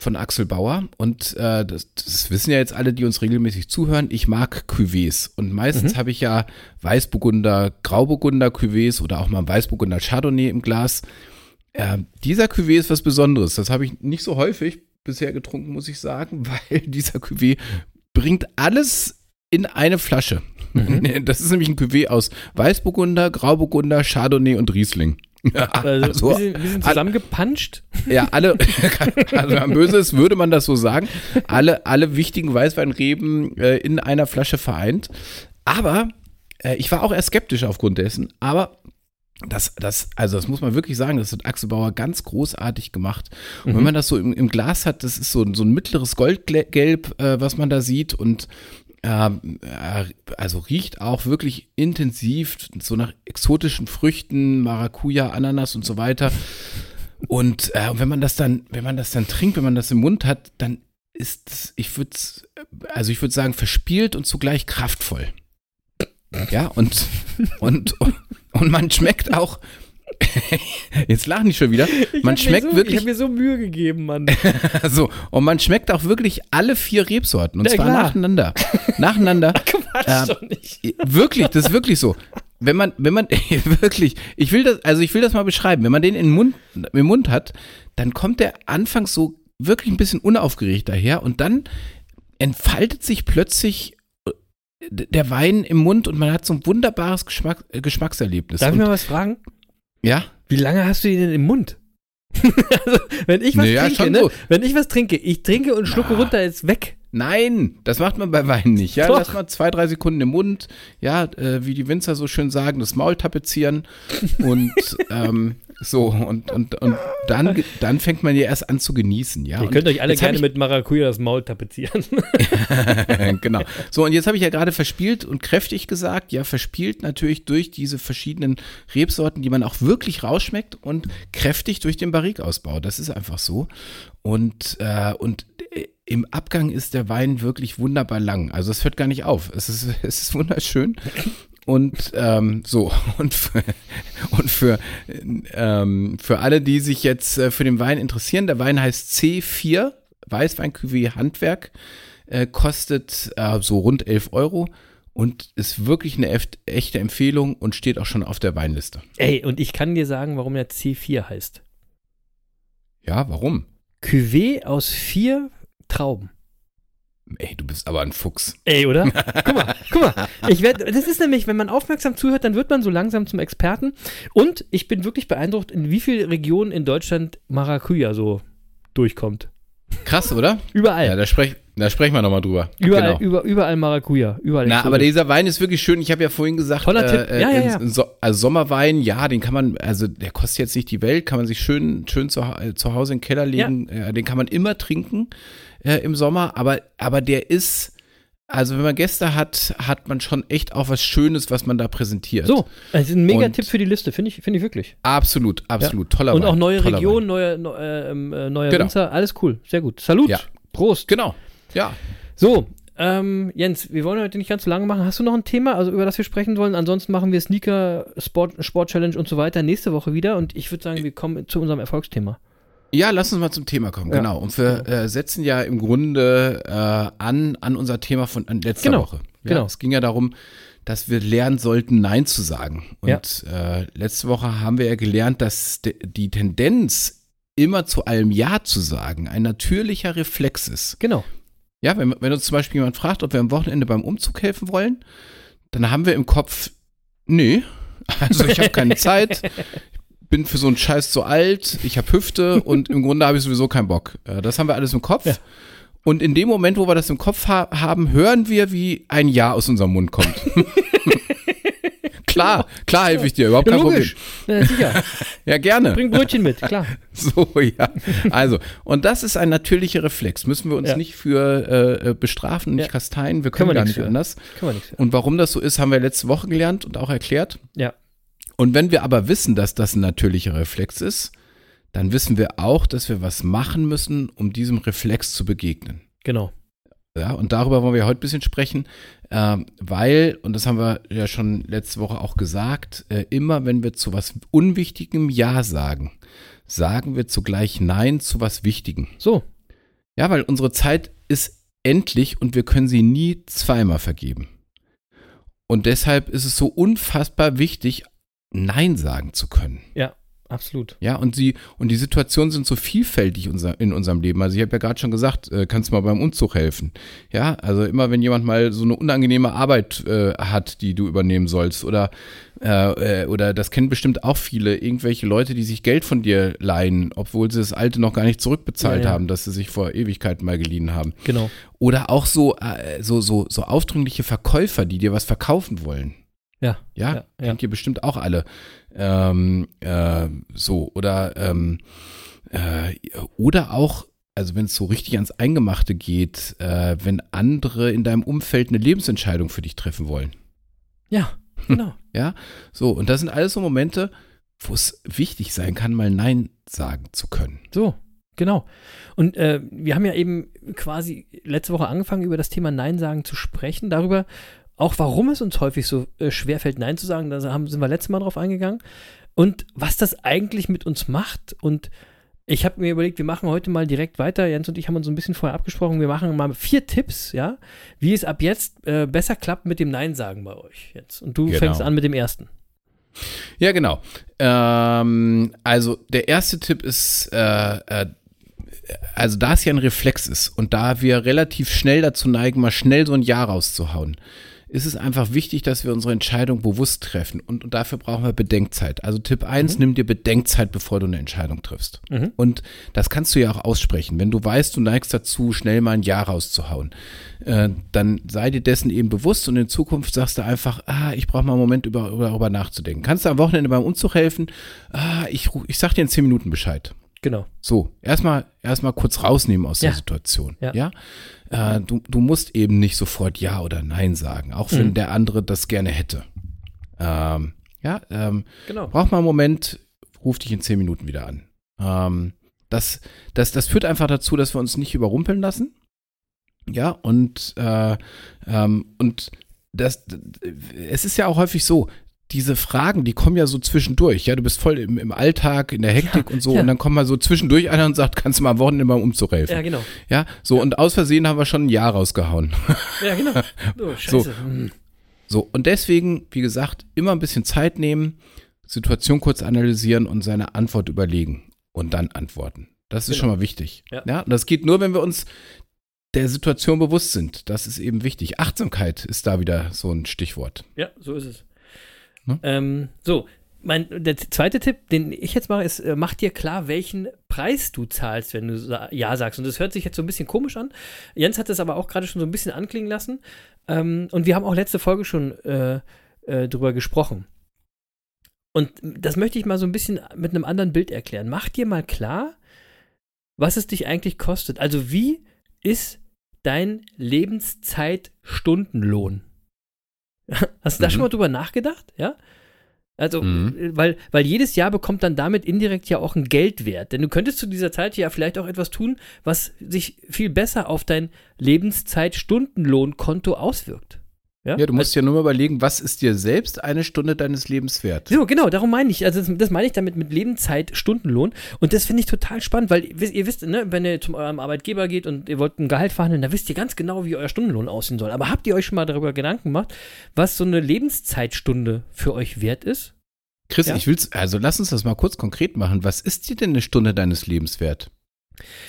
von Axel Bauer. Und äh, das, das wissen ja jetzt alle, die uns regelmäßig zuhören. Ich mag Cuvées. Und meistens habe ich ja Weißburgunder, Grauburgunder Cuvées oder auch mal ein Weißburgunder Chardonnay im Glas. Äh, dieser Cuvée ist was Besonderes. Das habe ich nicht so häufig. bisher getrunken, muss ich sagen, weil dieser Cuvée bringt alles in eine Flasche. Mhm. Das ist nämlich ein Cuvée aus Weißburgunder, Grauburgunder, Chardonnay und Riesling. Ja, Also, also, wir, sind, wir sind zusammengepanscht. ja, alle, also wenn man böse ist, würde man das so sagen. Alle, alle wichtigen Weißweinreben äh, in einer Flasche vereint. Aber äh, ich war auch eher skeptisch aufgrund dessen. Aber das, das, also das muss man wirklich sagen, das hat Axel Bauer ganz großartig gemacht. Und wenn man das so im, im Glas hat, das ist so, so ein mittleres Goldgelb, äh, was man da sieht und also riecht auch wirklich intensiv so nach exotischen Früchten, Maracuja, Ananas und so weiter. Und äh, wenn man das dann, wenn man das dann trinkt, wenn man das im Mund hat, dann ist ich würde also ich würde sagen, verspielt und zugleich kraftvoll. Ja, und, und, und man schmeckt auch, jetzt lachen die schon wieder, man schmeckt so, wirklich Ich habe mir so Mühe gegeben, Mann. so, und man schmeckt auch wirklich alle vier Rebsorten. Und Ja, zwar klar. nacheinander. Nacheinander. Quatsch Ähm, doch nicht. wirklich, das ist wirklich so. Wenn man, wenn man, wirklich, ich will das, also ich will das mal beschreiben. Wenn man den im Mund, im Mund hat, dann kommt der anfangs so wirklich ein bisschen unaufgeregt daher und dann entfaltet sich plötzlich äh, der Wein im Mund und man hat so ein wunderbares Geschmack, äh, Geschmackserlebnis. Darf ich mal was fragen? Ja, Wie lange hast du die denn im Mund? also, wenn ich was Naja, trinke, ne? so. wenn ich was trinke, ich trinke und schlucke Ja. runter, ist weg. Nein, das macht man bei Wein nicht. Ja, Doch. lass mal zwei, drei Sekunden im Mund. Ja, äh, wie die Winzer so schön sagen, das Maul tapezieren und ähm, so und und und dann dann fängt man ja erst an zu genießen. Ja, Ihr könnt euch alle gerne mit Maracuja das Maul tapezieren. genau. So und jetzt habe ich ja gerade verspielt und kräftig gesagt. Ja, verspielt natürlich durch diese verschiedenen Rebsorten, die man auch wirklich rausschmeckt und kräftig durch den Barrikausbau. Das ist einfach so. Und äh, und äh, im Abgang ist der Wein wirklich wunderbar lang. Also es hört gar nicht auf. Es ist, es ist wunderschön. Und ähm, so, und für, und für, ähm, für alle, die sich jetzt äh, für den Wein interessieren, der Wein heißt C4, Weißwein Cuvée Handwerk, äh, kostet äh, so rund 11 Euro und ist wirklich eine echt, echte Empfehlung und steht auch schon auf der Weinliste. Ey, und ich kann dir sagen, warum der C4 heißt. Ja, warum? Cuvée aus vier Trauben. Ey, du bist aber ein Fuchs. Ey, oder? Guck mal, guck mal. Ich werd, das ist nämlich, wenn man aufmerksam zuhört, dann wird man so langsam zum Experten. Und ich bin wirklich beeindruckt, in wie vielen Regionen in Deutschland Maracuja so durchkommt. Krass, oder? Überall. Ja, da, sprech, da sprechen wir nochmal drüber. überall, Genau. über, überall Maracuja. Überall Na, aber dieser Wein ist wirklich schön. Ich habe ja vorhin gesagt, Toller äh, Tipp. äh, Ja, ja, ein- ja. So also Sommerwein, ja, den kann man, also der kostet jetzt nicht die Welt, kann man sich schön, schön zu, äh, zu Hause in den Keller legen. Äh, den kann man immer trinken äh, im Sommer, aber, aber der ist, also wenn man Gäste hat, hat man schon echt auch was Schönes, was man da präsentiert. So, das ist ein mega Und- Tipp für die Liste, finde ich, finde ich wirklich. Absolut, absolut. Toller Und Wein. auch neue Regionen, neue, neu, äh, ähm, äh, neue Genau. Winzer, alles cool, sehr gut. Salut, Ja. Prost. Genau, ja. So, ähm, Jens, wir wollen heute nicht ganz so lange machen. Hast du noch ein Thema, also über das wir sprechen wollen? Ansonsten machen wir Sneaker, Sport, Sport Challenge und so weiter nächste Woche wieder. Und ich würde sagen, wir kommen zu unserem Erfolgsthema. Ja, lass uns mal zum Thema kommen, Ja. genau. Und wir äh, setzen ja im Grunde äh, an, an unser Thema von letzter Genau, Woche. Ja, genau. Es ging ja darum, dass wir lernen sollten, Nein zu sagen. Und äh, letzte Woche haben wir ja gelernt, dass die Tendenz, immer zu allem Ja zu sagen, ein natürlicher Reflex ist. Genau. Ja, wenn, wenn uns zum Beispiel jemand fragt, ob wir am Wochenende beim Umzug helfen wollen, dann haben wir im Kopf, nee, also ich habe keine Zeit, bin für so einen Scheiß zu alt, ich habe Hüfte und im Grunde habe ich sowieso keinen Bock. Das haben wir alles im Kopf. Ja. Und in dem Moment, wo wir das im Kopf ha haben, hören wir, wie ein Ja aus unserem Mund kommt. klar, klar helfe ich dir, überhaupt Ja, kein logisch. Problem. Ja, sicher. Ja, gerne. Bring Brötchen mit, klar. So, ja. Also, und das ist ein natürlicher Reflex. Müssen wir uns Ja. nicht für äh, äh, bestrafen, nicht kasteien. Wir Können können, wir gar nicht für. anders. Kann man nichts für. Und warum das so ist, haben wir letzte Woche gelernt und auch erklärt. Ja. Und wenn wir aber wissen, dass das ein natürlicher Reflex ist, dann wissen wir auch, dass wir was machen müssen, um diesem Reflex zu begegnen. Genau. Ja, und darüber wollen wir heute ein bisschen sprechen, ähm, weil, und das haben wir ja schon letzte Woche auch gesagt, äh, immer wenn wir zu was Unwichtigem Ja sagen, sagen wir zugleich Nein zu was Wichtigem. So, Ja, weil unsere Zeit ist endlich und wir können sie nie zweimal vergeben. Und deshalb ist es so unfassbar wichtig, Nein sagen zu können. absolut. Ja, und sie, und die Situationen sind so vielfältig unser, in unserem Leben. Also ich habe ja gerade schon gesagt, äh, kannst du mal beim Umzug helfen. Ja, also immer wenn jemand mal so eine unangenehme Arbeit äh, hat, die du übernehmen sollst, oder, äh, äh, oder das kennen bestimmt auch viele, irgendwelche Leute, die sich Geld von dir leihen, obwohl sie das alte noch gar nicht zurückbezahlt Ja, ja. haben, dass sie sich vor Ewigkeiten mal geliehen haben. Genau. Oder auch so, äh, so, so, so aufdringliche Verkäufer, die dir was verkaufen wollen. Ja. Ja, Ja, ja. kennt ihr bestimmt auch alle. Ähm, äh, so, oder, ähm, äh, oder auch, also wenn es so richtig ans Eingemachte geht, äh, wenn andere in deinem Umfeld eine Lebensentscheidung für dich treffen wollen. Ja, genau. Ja, so, und das sind alles so Momente, wo es wichtig sein kann, mal Nein sagen zu können. So, genau. Und äh, wir haben ja eben quasi letzte Woche angefangen, über das Thema Nein sagen zu sprechen, darüber auch, warum es uns häufig so äh, schwerfällt, Nein zu sagen. Da haben, sind wir letztes Mal drauf eingegangen. Und was das eigentlich mit uns macht. Und ich habe mir überlegt, wir machen heute mal direkt weiter. Jens und ich haben uns so ein bisschen vorher abgesprochen. Wir machen mal vier Tipps, ja, wie es ab jetzt äh, besser klappt mit dem Nein sagen bei euch jetzt. Und du Genau. fängst an mit dem ersten. Ja, genau. Ähm, also der erste Tipp ist, äh, äh, also da es ja ein Reflex ist und da wir relativ schnell dazu neigen, mal schnell so ein Ja rauszuhauen, ist es einfach wichtig, dass wir unsere Entscheidung bewusst treffen und, und dafür brauchen wir Bedenkzeit. Also Tipp 1, nimm dir Bedenkzeit, bevor du eine Entscheidung triffst. Mhm. Und das kannst du ja auch aussprechen. Wenn du weißt, du neigst dazu, schnell mal ein Ja rauszuhauen, äh, dann sei dir dessen eben bewusst und in Zukunft sagst du einfach, ah, ich brauche mal einen Moment, über, über, darüber nachzudenken. Kannst du am Wochenende beim Umzug helfen? Ah, ich, ich sag dir in zehn Minuten Bescheid. Genau. So, erstmal erstmal kurz rausnehmen aus der Ja. Situation. Ja. Ja. Äh, du, du musst eben nicht sofort Ja oder Nein sagen, auch wenn Mhm. der andere das gerne hätte. Ähm, ja, ähm, Genau. brauch mal einen Moment, ruf dich in zehn Minuten wieder an. Ähm, das, das, das führt einfach dazu, dass wir uns nicht überrumpeln lassen. Ja, und, äh, ähm, und das, es ist ja auch häufig so, diese Fragen, die kommen ja so zwischendurch. Ja, du bist voll im, im Alltag, in der Hektik Ja, und so, ja. und dann kommt mal so zwischendurch einer und sagt, kannst du mal am Wochenende beim Umzug helfen? Ja, genau. Ja, so, und aus Versehen haben wir schon ein Jahr rausgehauen. Ja, genau. Oh, scheiße. Hm. So, und deswegen, wie gesagt, immer ein bisschen Zeit nehmen, Situation kurz analysieren und seine Antwort überlegen und dann antworten. Das ist Genau. schon mal wichtig. Ja. und das geht nur, wenn wir uns der Situation bewusst sind. Das ist eben wichtig. Achtsamkeit ist da wieder so ein Stichwort. Ja, so ist es. Ne? Ähm, so, mein, der zweite Tipp, den ich jetzt mache, ist, äh, mach dir klar, welchen Preis du zahlst, wenn du Ja sagst. Und das hört sich jetzt so ein bisschen komisch an. Jens hat das aber auch gerade schon so ein bisschen anklingen lassen. Ähm, und wir haben auch letzte Folge schon äh, äh, drüber gesprochen. Und das möchte ich mal so ein bisschen mit einem anderen Bild erklären. Mach dir mal klar, was es dich eigentlich kostet. Also wie ist dein Lebenszeit-Stundenlohn? Hast du da Mhm. schon mal drüber nachgedacht? Ja? Also, Mhm. äh, weil, weil jedes Jahr bekommt dann damit indirekt ja auch einen Geldwert. Denn du könntest zu dieser Zeit ja vielleicht auch etwas tun, was sich viel besser auf dein Lebenszeit-Stundenlohnkonto auswirkt. Ja, Ja, du musst ja nur mal überlegen, was ist dir selbst eine Stunde deines Lebens wert? So, genau, darum meine ich. Also das, das meine ich damit mit Lebenszeit, Stundenlohn. Und das finde ich total spannend, weil ihr, ihr wisst, ne, wenn ihr zu eurem Arbeitgeber geht und ihr wollt ein Gehalt verhandeln, da wisst ihr ganz genau, wie euer Stundenlohn aussehen soll. Aber habt ihr euch schon mal darüber Gedanken gemacht, was so eine Lebenszeitstunde für euch wert ist? Chris, Ja? ich will's, also lass uns das mal kurz konkret machen. Was ist dir denn eine Stunde deines Lebens wert?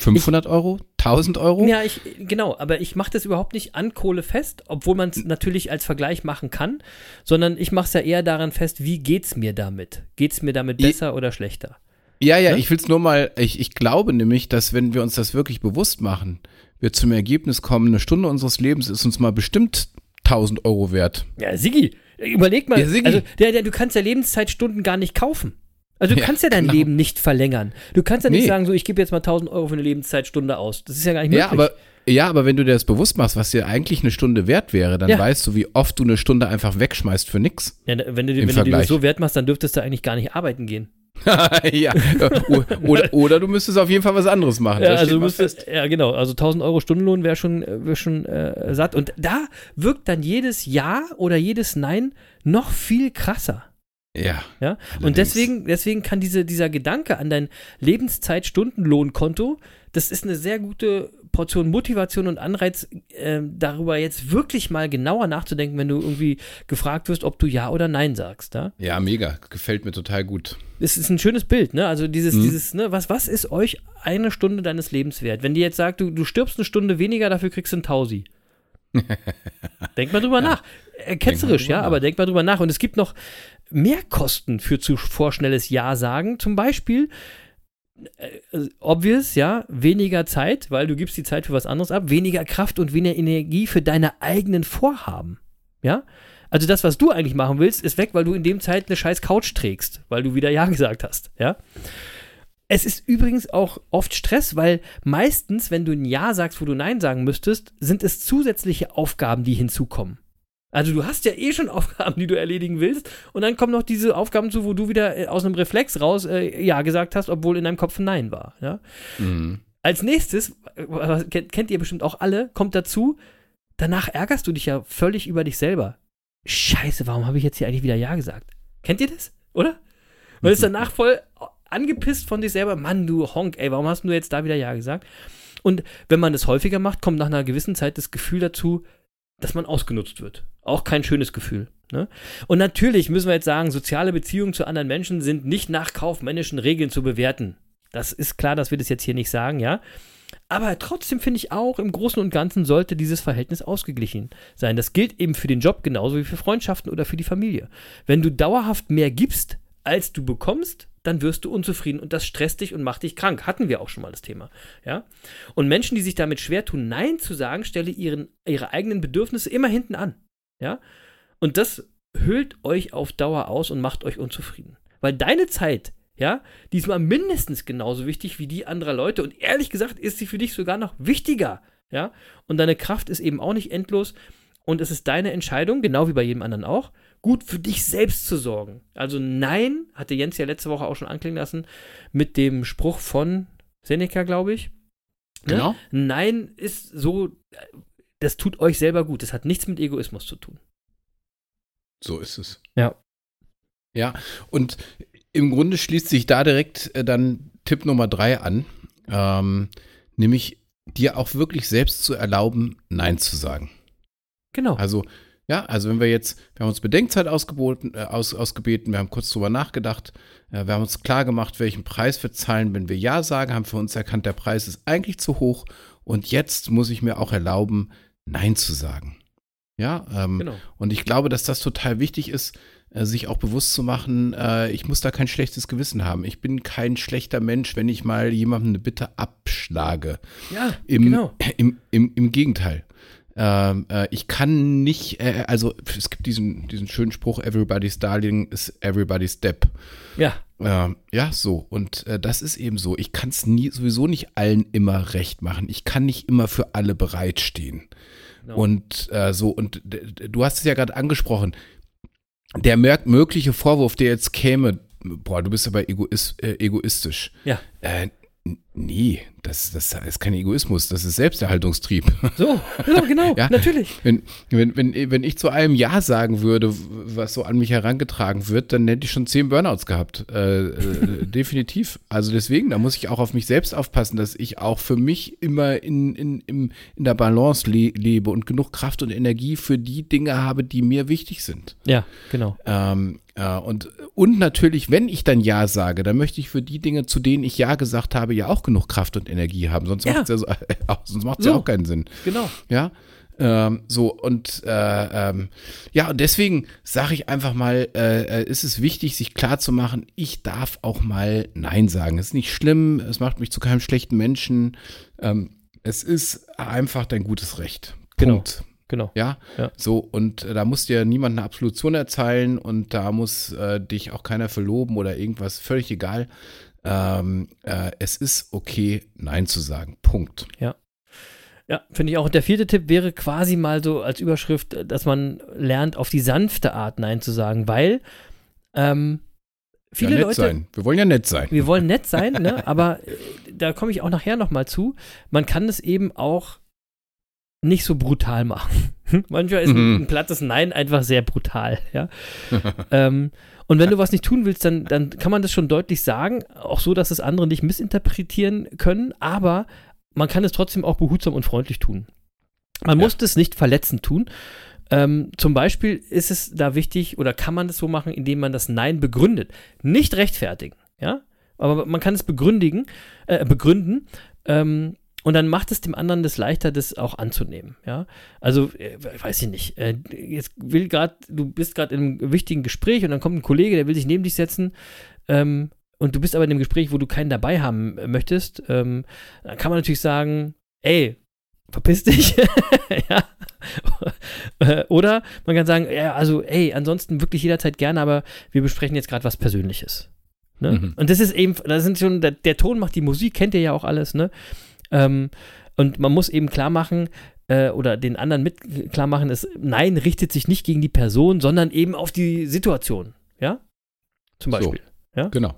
500 Euro? 1000 Euro? Ja, ich, genau, aber ich mache das überhaupt nicht an Kohle fest, obwohl man es natürlich als Vergleich machen kann, sondern ich mache es ja eher daran fest, wie geht's mir damit? Geht's mir damit besser oder schlechter? Ja, ja, Ne? ich will es nur mal, ich, ich glaube nämlich, dass wenn wir uns das wirklich bewusst machen, wir zum Ergebnis kommen, eine Stunde unseres Lebens ist uns mal bestimmt 1000 Euro wert. Ja, Siggi, überleg mal, Ja, Siggi. also der, der, du kannst ja Lebenszeitstunden gar nicht kaufen. Also du Ja, kannst ja dein genau. Leben nicht verlängern. Du kannst ja nicht Nee. sagen, so ich gebe jetzt mal 1000 Euro für eine Lebenszeitstunde aus. Das ist ja gar nicht möglich. Ja, aber, ja, aber wenn du dir das bewusst machst, was dir eigentlich eine Stunde wert wäre, dann Ja. weißt du, wie oft du eine Stunde einfach wegschmeißt für nix. ja, wenn du, wenn du dir Vergleich. das so wert machst, dann dürftest du eigentlich gar nicht arbeiten gehen. ja, oder, oder du müsstest auf jeden Fall was anderes machen. Ja, also müsstest, ja genau, also 1000 Euro Stundenlohn wäre schon, äh, wär schon äh, satt. Und da wirkt dann jedes Ja oder jedes Nein noch viel krasser. Ja. Ja? Und deswegen, deswegen kann diese, dieser Gedanke an dein Lebenszeit-Stundenlohnkonto, das ist eine sehr gute Portion Motivation und Anreiz, äh, darüber jetzt wirklich mal genauer nachzudenken, wenn du irgendwie gefragt wirst, ob du Ja oder Nein sagst. Ja, ja mega. Gefällt mir total gut. Es ist ein schönes Bild, ne? Also dieses, mhm. dieses, ne, was, was ist euch eine Stunde deines Lebens wert? Wenn die jetzt sagt, du, du stirbst eine Stunde weniger, dafür kriegst du einen Tausi. denk mal drüber ja. nach. Äh, ketzerisch, ja, nach. aber denk mal drüber nach. Und es gibt noch Mehrkosten für zu vorschnelles Ja sagen. Zum Beispiel, äh, obvious, ja, weniger Zeit, weil du gibst die Zeit für was anderes ab, weniger Kraft und weniger Energie für deine eigenen Vorhaben. Ja? Also das, was du eigentlich machen willst, ist weg, weil du in dem Zeit eine scheiß Couch trägst, weil du wieder Ja gesagt hast. Ja? Es ist übrigens auch oft Stress, weil meistens, wenn du ein Ja sagst, wo du Nein sagen müsstest, sind es zusätzliche Aufgaben, die hinzukommen. Also du hast ja eh schon Aufgaben, die du erledigen willst und dann kommen noch diese Aufgaben zu, wo du wieder äh, aus einem Reflex raus äh, Ja gesagt hast, obwohl in deinem Kopf ein Nein war. Ja? Mhm. Als nächstes, kennt ihr bestimmt auch alle, kommt dazu, danach ärgerst du dich ja völlig über dich selber. Scheiße, warum habe ich jetzt hier eigentlich wieder Ja gesagt? Kennt ihr das? Oder? Weil es danach voll angepisst von dich selber, Mann, du Honk, ey, warum hast du jetzt da wieder Ja gesagt? Und wenn man das häufiger macht, kommt nach einer gewissen Zeit das Gefühl dazu, dass man ausgenutzt wird. Auch kein schönes Gefühl. Ne? Und natürlich müssen wir jetzt sagen, soziale Beziehungen zu anderen Menschen sind nicht nach kaufmännischen Regeln zu bewerten. Das ist klar, dass wir das jetzt hier nicht sagen, ja. Aber trotzdem finde ich auch, im Großen und Ganzen sollte dieses Verhältnis ausgeglichen sein. Das gilt eben für den Job genauso wie für Freundschaften oder für die Familie. Wenn du dauerhaft mehr gibst, als du bekommst, dann wirst du unzufrieden und das stresst dich und macht dich krank. Hatten wir auch schon mal das Thema. Ja? Und Menschen, die sich damit schwer tun, Nein zu sagen, stelle ihren, ihre eigenen Bedürfnisse immer hinten an. Ja? Und das hüllt euch auf Dauer aus und macht euch unzufrieden. Weil deine Zeit, ja, diesmal mindestens genauso wichtig wie die anderer Leute und ehrlich gesagt ist sie für dich sogar noch wichtiger. Ja? Und deine Kraft ist eben auch nicht endlos und es ist deine Entscheidung, genau wie bei jedem anderen auch, gut für dich selbst zu sorgen. Also nein, hatte Jens ja letzte Woche auch schon anklingen lassen, mit dem Spruch von Seneca, glaube ich. Ne? Genau. Nein ist so, das tut euch selber gut. Das hat nichts mit Egoismus zu tun. So ist es. Ja. Ja, und im Grunde schließt sich da direkt äh, dann Tipp Nummer drei an, ähm, nämlich dir auch wirklich selbst zu erlauben, Nein zu sagen. Genau. Also ja, also wenn wir jetzt, wir haben uns Bedenkzeit ausgeboten, äh, aus, ausgebeten, wir haben kurz drüber nachgedacht, äh, wir haben uns klar gemacht, welchen Preis wir zahlen, wenn wir Ja sagen, haben für uns erkannt, der Preis ist eigentlich zu hoch und jetzt muss ich mir auch erlauben, Nein zu sagen. Ja, ähm, genau. und ich glaube, dass das total wichtig ist, äh, sich auch bewusst zu machen, äh, ich muss da kein schlechtes Gewissen haben. Ich bin kein schlechter Mensch, wenn ich mal jemandem eine Bitte abschlage. Ja, Im, genau. Im, im, im Gegenteil. Ähm, äh, ich kann nicht, äh, also es gibt diesen, diesen schönen Spruch, everybody's darling is everybody's step. Ja. Ähm, ja, so. Und äh, das ist eben so. Ich kann es nie, sowieso nicht allen immer recht machen. Ich kann nicht immer für alle bereitstehen. No. Und äh, so, und du hast es ja gerade angesprochen. Der mögliche Vorwurf, der jetzt käme, boah, du bist aber egoist, äh, egoistisch. Ja. Äh, Nee, das, das ist kein Egoismus, das ist Selbsterhaltungstrieb. So, genau, genau ja, natürlich. Wenn, wenn, wenn, wenn ich zu einem Ja sagen würde, was so an mich herangetragen wird, dann hätte ich schon zehn Burnouts gehabt. Äh, äh, definitiv. Also deswegen, da muss ich auch auf mich selbst aufpassen, dass ich auch für mich immer in, in, in, in der Balance le lebe und genug Kraft und Energie für die Dinge habe, die mir wichtig sind. Ja, genau. Ähm, ja, und, und natürlich, wenn ich dann Ja sage, dann möchte ich für die Dinge, zu denen ich Ja gesagt habe, ja auch genug Kraft und Energie haben. Sonst ja. macht es ja, so, so. ja auch keinen Sinn. Genau. Ja. Ähm, so, und äh, ähm, ja, und deswegen sage ich einfach mal, äh, äh, ist es wichtig, sich klar zu machen, ich darf auch mal Nein sagen. Es ist nicht schlimm, es macht mich zu keinem schlechten Menschen. Ähm, es ist einfach dein gutes Recht. Genau. Punkt. Genau. Genau. Ja? ja. So, und äh, da muss dir niemand eine Absolution erzählen und da muss äh, dich auch keiner verloben oder irgendwas, völlig egal. Ähm, äh, es ist okay, Nein zu sagen. Punkt. Ja. Ja, finde ich auch. Und der vierte Tipp wäre quasi mal so als Überschrift, dass man lernt, auf die sanfte Art Nein zu sagen, weil ähm, viele ja, nett Leute. Sein. Wir wollen ja nett sein. Wir wollen nett sein, ne? aber äh, da komme ich auch nachher nochmal zu. Man kann es eben auch nicht so brutal machen. Manchmal ist mhm. ein, ein plattes Nein einfach sehr brutal, ja. ähm, Und wenn du was nicht tun willst, dann, dann kann man das schon deutlich sagen, auch so, dass es andere nicht missinterpretieren können, aber man kann es trotzdem auch behutsam und freundlich tun. Man Ja. muss das nicht verletzend tun. Ähm, zum Beispiel ist es da wichtig oder kann man das so machen, indem man das Nein begründet. Nicht rechtfertigen, ja, aber man kann es begründigen, äh, begründen. Ähm, und dann macht es dem anderen das leichter, das auch anzunehmen, ja. Also, äh, weiß ich nicht. Äh, jetzt will gerade, du bist gerade in einem wichtigen Gespräch und dann kommt ein Kollege, der will sich neben dich setzen. Ähm, und du bist aber in einem Gespräch, wo du keinen dabei haben äh, möchtest, ähm, dann kann man natürlich sagen, ey, verpiss dich. ja. Oder man kann sagen, ja, also, ey, ansonsten wirklich jederzeit gerne, aber wir besprechen jetzt gerade was Persönliches. Ne? Mhm. Und das ist eben, das sind schon, der, der Ton macht die Musik, kennt ihr ja auch alles, ne? Ähm, und man muss eben klar machen, äh, oder den anderen mit klar machen, ist, nein, richtet sich nicht gegen die Person, sondern eben auf die Situation. Ja? Zum So. Beispiel. Genau.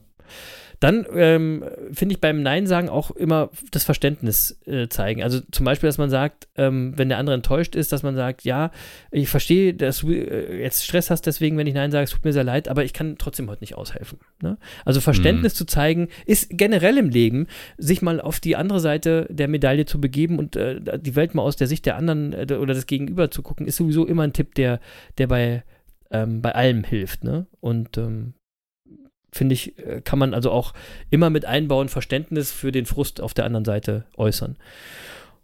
Dann ähm, finde ich beim Nein sagen auch immer das Verständnis äh, zeigen. Also zum Beispiel, dass man sagt, ähm, wenn der andere enttäuscht ist, dass man sagt, ja, ich verstehe, dass du äh, jetzt Stress hast, deswegen, wenn ich Nein sage, es tut mir sehr leid, aber ich kann trotzdem heute nicht aushelfen. Ne? Also Verständnis zu zeigen, ist generell im Leben, sich mal auf die andere Seite der Medaille zu begeben und äh, die Welt mal aus der Sicht der anderen äh, oder des Gegenüber zu gucken, ist sowieso immer ein Tipp, der, der bei, ähm, bei allem hilft. Ne? Und ähm, finde ich, äh, kann man also auch immer mit einbauen, Verständnis für den Frust auf der anderen Seite äußern.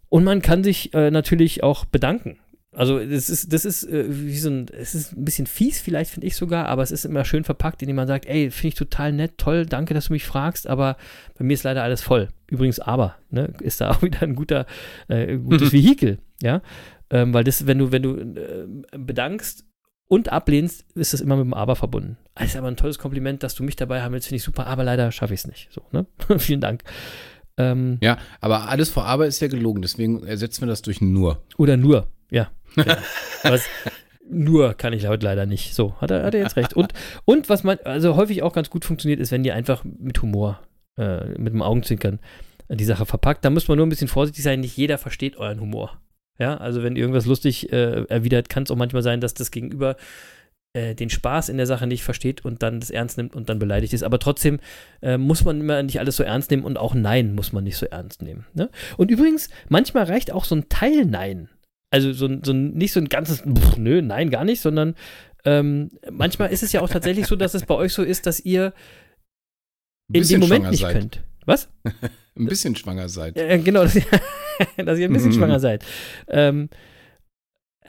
Und man kann sich äh, natürlich auch bedanken. Also das ist, das ist äh, wie so ein, es ist ein bisschen fies vielleicht, finde ich sogar, aber es ist immer schön verpackt, indem man sagt, ey, finde ich total nett, toll, danke, dass du mich fragst, aber bei mir ist leider alles voll. Übrigens aber, ne, ist da auch wieder ein guter, äh, gutes Vehikel, ja. Ähm, weil das, wenn du, wenn du äh, bedankst und ablehnst, ist das immer mit dem Aber verbunden. Das ist aber ein tolles Kompliment, dass du mich dabei haben willst, finde ich super, aber leider schaffe ich es nicht. So, ne? Vielen Dank. Ähm, Ja, aber alles vor aber ist ja gelogen, deswegen ersetzen wir das durch nur. oder nur, ja. ja. Was, nur kann ich heute leider nicht. So, hat er, hat er jetzt recht. Und, und was man, also häufig auch ganz gut funktioniert, ist, wenn ihr einfach mit Humor, äh, mit dem Augenzwinkern die Sache verpackt. Da muss man nur ein bisschen vorsichtig sein, nicht jeder versteht euren Humor. Ja, also wenn ihr irgendwas lustig äh, erwidert, kann es auch manchmal sein, dass das Gegenüber äh, den Spaß in der Sache nicht versteht und dann das ernst nimmt und dann beleidigt ist. Aber trotzdem äh, muss man immer nicht alles so ernst nehmen und auch Nein muss man nicht so ernst nehmen. Ne? Und übrigens, manchmal reicht auch so ein Teil Nein. Also so, so nicht so ein ganzes Pff, Nö, nein, gar nicht, sondern ähm, manchmal ist es ja auch tatsächlich so, dass es bei euch so ist, dass ihr in dem Moment nicht seid. könnt. Was? Ein bisschen schwanger seid. Ja, genau, dass ihr, dass ihr ein bisschen Mhm. schwanger seid. Ähm,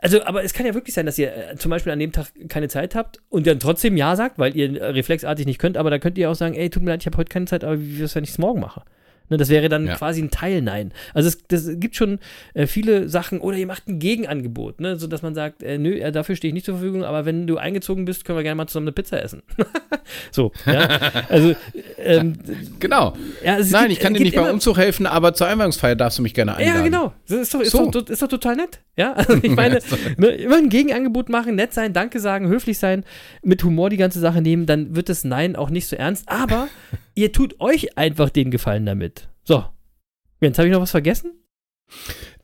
also, aber es kann ja wirklich sein, dass ihr äh, zum Beispiel an dem Tag keine Zeit habt und dann trotzdem Ja sagt, weil ihr äh, reflexartig nicht könnt, aber da könnt ihr auch sagen, ey, tut mir leid, ich habe heute keine Zeit, aber wie wär's, wenn ich es morgen mache? Ne, das wäre dann Ja. quasi ein Teil Nein. Also es das gibt schon äh, viele Sachen, oder ihr macht ein Gegenangebot, ne, sodass man sagt, äh, nö, äh, dafür stehe ich nicht zur Verfügung, aber wenn du eingezogen bist, können wir gerne mal zusammen eine Pizza essen. so, ja. Also, ähm, Genau. ja, es Nein, gibt- ich kann dir nicht beim Umzug helfen, aber zur Einweihungsfeier darfst du mich gerne einladen. ja, genau. Das ist doch, ist, So. doch, ist doch total nett. Ja, also ich meine, ne, immer ein Gegenangebot machen, nett sein, Danke sagen, höflich sein, mit Humor die ganze Sache nehmen, dann wird das Nein auch nicht so ernst. Aber ihr tut euch einfach den Gefallen damit. So. Jetzt habe ich noch was vergessen?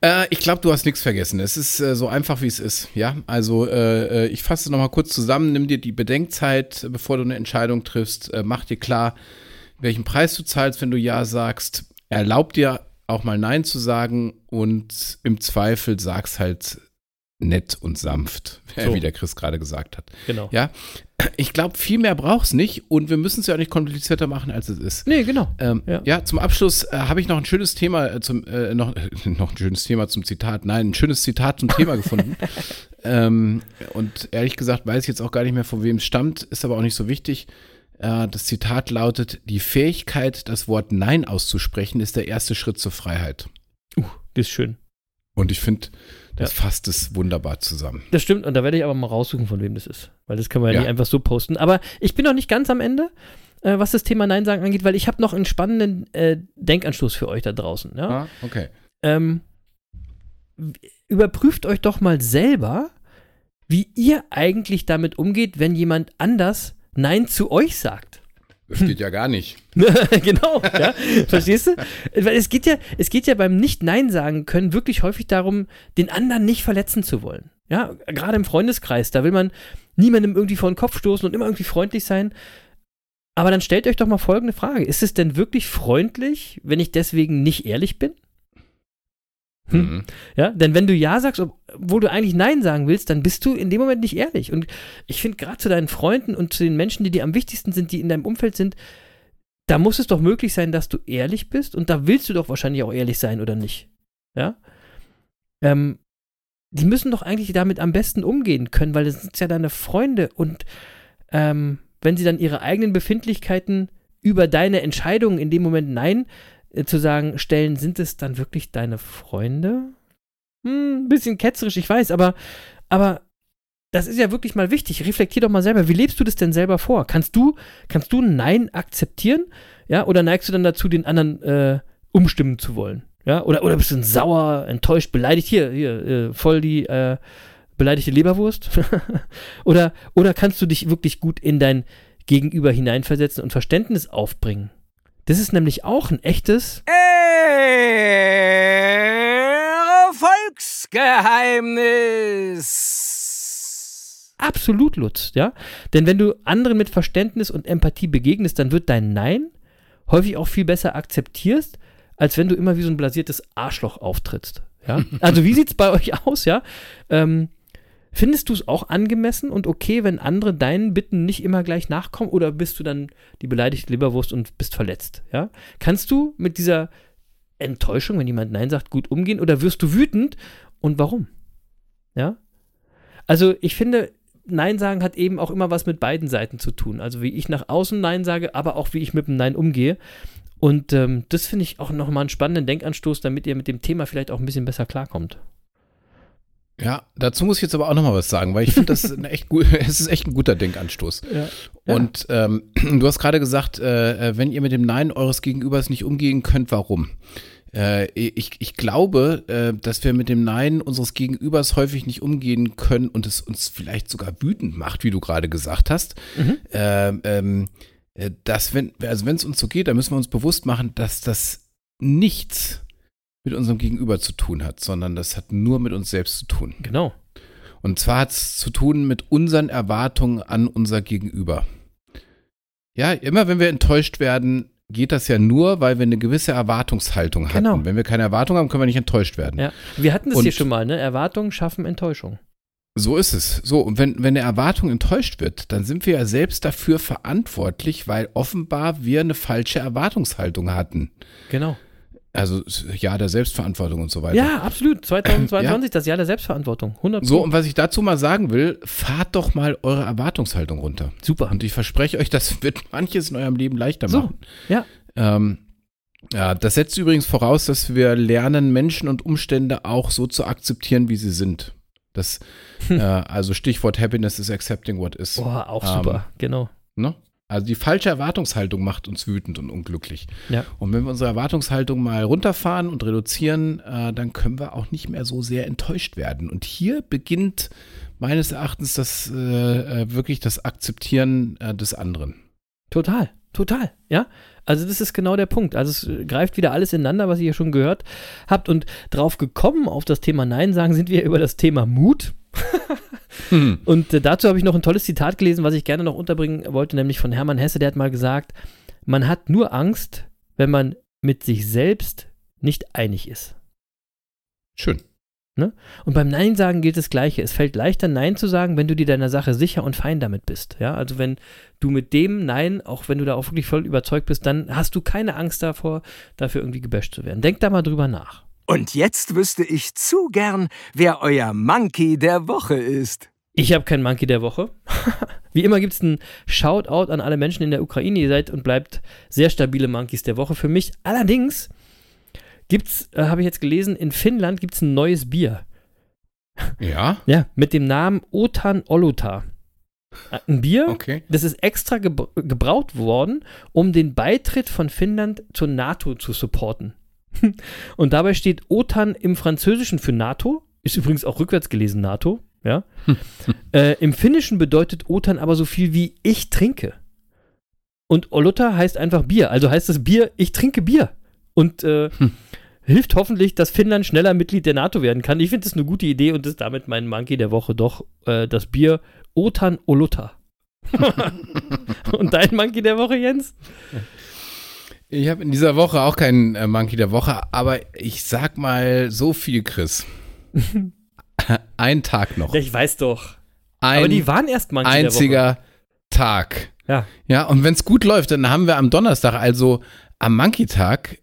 Äh, ich glaube, du hast nichts vergessen. Es ist äh, so einfach, wie es ist. Ja, also äh, äh, ich fasse noch mal kurz zusammen. Nimm dir die Bedenkzeit, bevor du eine Entscheidung triffst. Äh, mach dir klar, welchen Preis du zahlst, wenn du Ja sagst. Erlaub dir auch mal Nein zu sagen und im Zweifel sag's halt nett und sanft, So. wie der Chris gerade gesagt hat. Genau. Ja, ich glaube, viel mehr braucht's nicht und wir müssen es ja auch nicht komplizierter machen, als es ist. Nee, genau. Ähm, Ja. ja. zum Abschluss äh, habe ich noch ein schönes Thema äh, zum äh, noch, noch ein schönes Thema zum Zitat. Nein, ein schönes Zitat zum Thema gefunden. Ähm, und ehrlich gesagt weiß ich jetzt auch gar nicht mehr, von wem es stammt, ist aber auch nicht so wichtig. Äh, das Zitat lautet: Die Fähigkeit, das Wort Nein auszusprechen, ist der erste Schritt zur Freiheit. Das ist schön. Und ich finde, das Ja. fasst es wunderbar zusammen. Das stimmt, und da werde ich aber mal raussuchen, von wem das ist. Weil das können wir ja, Ja. nicht einfach so posten. Aber ich bin noch nicht ganz am Ende, äh, was das Thema Nein sagen angeht, weil ich habe noch einen spannenden äh, Denkanstoß für euch da draußen. Ja? Ah, okay. ähm, überprüft euch doch mal selber, wie ihr eigentlich damit umgeht, wenn jemand anders Nein zu euch sagt. Das geht ja gar nicht. genau, ja. Verstehst du? Weil es geht ja, es geht ja beim Nicht-Nein sagen können wirklich häufig darum, den anderen nicht verletzen zu wollen. Ja, gerade im Freundeskreis, da will man niemandem irgendwie vor den Kopf stoßen und immer irgendwie freundlich sein. Aber dann stellt euch doch mal folgende Frage: Ist es denn wirklich freundlich, wenn ich deswegen nicht ehrlich bin? Hm? Mhm. Ja, denn wenn du Ja sagst, obwohl du eigentlich Nein sagen willst, dann bist du in dem Moment nicht ehrlich. Und ich finde gerade zu deinen Freunden und zu den Menschen, die dir am wichtigsten sind, die in deinem Umfeld sind, da muss es doch möglich sein, dass du ehrlich bist und da willst du doch wahrscheinlich auch ehrlich sein oder nicht. Ja? Ähm, die müssen doch eigentlich damit am besten umgehen können, weil das sind ja deine Freunde und ähm, wenn sie dann ihre eigenen Befindlichkeiten über deine Entscheidungen in dem Moment Nein äh, zu sagen, stellen, sind es dann wirklich deine Freunde? Hm, ein bisschen ketzerisch, ich weiß, aber, aber das ist ja wirklich mal wichtig. Reflektier doch mal selber. Wie lebst du das denn selber vor? Kannst du, kannst du Nein akzeptieren? Ja, oder neigst du dann dazu, den anderen äh, umstimmen zu wollen? Ja, oder, oder bist du sauer, enttäuscht, beleidigt? Hier, hier, äh, voll die äh, beleidigte Leberwurst? oder, oder kannst du dich wirklich gut in dein Gegenüber hineinversetzen und Verständnis aufbringen? Das ist nämlich auch ein echtes Erfolgsgeheimnis. Absolut, Lutz, ja. Denn wenn du anderen mit Verständnis und Empathie begegnest, dann wird dein Nein häufig auch viel besser akzeptierst, als wenn du immer wie so ein blasiertes Arschloch auftrittst. Ja? Also wie sieht es bei euch aus, ja? Ähm, Findest du es auch angemessen und okay, wenn andere deinen Bitten nicht immer gleich nachkommen oder bist du dann die beleidigte Leberwurst und bist verletzt? Ja? Kannst du mit dieser Enttäuschung, wenn jemand Nein sagt, gut umgehen oder wirst du wütend und warum? Ja? Also ich finde, Nein sagen hat eben auch immer was mit beiden Seiten zu tun. Also wie ich nach außen Nein sage, aber auch wie ich mit dem Nein umgehe. Und ähm, das finde ich auch nochmal einen spannenden Denkanstoß, damit ihr mit dem Thema vielleicht auch ein bisschen besser klarkommt. Ja, dazu muss ich jetzt aber auch noch mal was sagen, weil ich finde, das ist echt gut, es ist echt ein guter Denkanstoß. Ja. Und ähm, du hast gerade gesagt, äh, äh, wenn ihr mit dem Nein eures Gegenübers nicht umgehen könnt, warum? Äh, ich, ich glaube, äh, dass wir mit dem Nein unseres Gegenübers häufig nicht umgehen können und es uns vielleicht sogar wütend macht, wie du gerade gesagt hast. Mhm. Ähm, ähm, äh, dass wenn, also wenn es uns so geht, dann müssen wir uns bewusst machen, dass das nichts mit unserem Gegenüber zu tun hat, sondern das hat nur mit uns selbst zu tun. Genau. Und zwar hat es zu tun mit unseren Erwartungen an unser Gegenüber. Ja, immer wenn wir enttäuscht werden, geht das ja nur, weil wir eine gewisse Erwartungshaltung hatten. Genau. Wenn wir keine Erwartung haben, können wir nicht enttäuscht werden. Ja. Wir hatten das und hier schon mal, ne? Erwartungen schaffen Enttäuschung. So ist es. So, und wenn, wenn eine Erwartung enttäuscht wird, dann sind wir ja selbst dafür verantwortlich, weil offenbar wir eine falsche Erwartungshaltung hatten. Genau. Also Jahr der Selbstverantwortung und so weiter. Ja, absolut. 2022, ja. das Jahr der Selbstverantwortung. 100 So, und was ich dazu mal sagen will, fahrt doch mal eure Erwartungshaltung runter. Super. Und ich verspreche euch, das wird manches in eurem Leben leichter machen. So, ja. Ähm, ja, das setzt übrigens voraus, dass wir lernen, Menschen und Umstände auch so zu akzeptieren, wie sie sind. Das, äh, also Stichwort Happiness is accepting what is. Boah, auch super, ähm, genau. Ne? Also die falsche Erwartungshaltung macht uns wütend und unglücklich. Ja. Und wenn wir unsere Erwartungshaltung mal runterfahren und reduzieren, äh, dann können wir auch nicht mehr so sehr enttäuscht werden. Und hier beginnt meines Erachtens das äh, äh wirklich das Akzeptieren äh, des anderen. Total, total, ja. Also das ist genau der Punkt. Also es greift wieder alles ineinander, was ihr schon gehört habt. Und drauf gekommen auf das Thema Nein sagen, sind wir über das Thema Mut. Hm. Und äh, dazu habe ich noch ein tolles Zitat gelesen, was ich gerne noch unterbringen wollte, nämlich von Hermann Hesse, der hat mal gesagt, man hat nur Angst, wenn man mit sich selbst nicht einig ist. Schön. Ne? Und beim Nein sagen gilt das Gleiche. Es fällt leichter, Nein zu sagen, wenn du dir deiner Sache sicher und fein damit bist. Ja, also wenn du mit dem Nein, auch wenn du da auch wirklich voll überzeugt bist, dann hast du keine Angst davor, dafür irgendwie gebasht zu werden. Denk da mal drüber nach. Und jetzt wüsste ich zu gern, wer euer Monkey der Woche ist. Ich habe keinen Monkey der Woche. Wie immer gibt es einen Shoutout an alle Menschen in der Ukraine. Ihr seid und bleibt sehr stabile Monkeys der Woche für mich. Allerdings gibt's, äh, habe ich jetzt gelesen, in Finnland gibt es ein neues Bier. Ja? Ja, mit dem Namen Otan Oluta. Äh, ein Bier, okay. das ist extra gebraut worden, um den Beitritt von Finnland zur NATO zu supporten. Und dabei steht OTAN im Französischen für NATO, ist übrigens auch rückwärts gelesen NATO, ja. äh, Im Finnischen bedeutet OTAN aber so viel wie ich trinke. Und Oluta heißt einfach Bier. Also heißt das Bier, ich trinke Bier. Und äh, hm. hilft hoffentlich, dass Finnland schneller Mitglied der NATO werden kann. Ich finde das eine gute Idee und ist damit mein Monkey der Woche doch äh, das Bier Otan Oluta. und dein Monkey der Woche, Jens? Ich habe in dieser Woche auch keinen äh, Monkey der Woche, aber ich sag mal so viel, Chris. Ein Tag noch. Ich weiß doch. Ein aber die waren erst Monkey einziger Tag. Ja. Ja, und wenn es gut läuft, dann haben wir am Donnerstag, also am Monkey-Tag,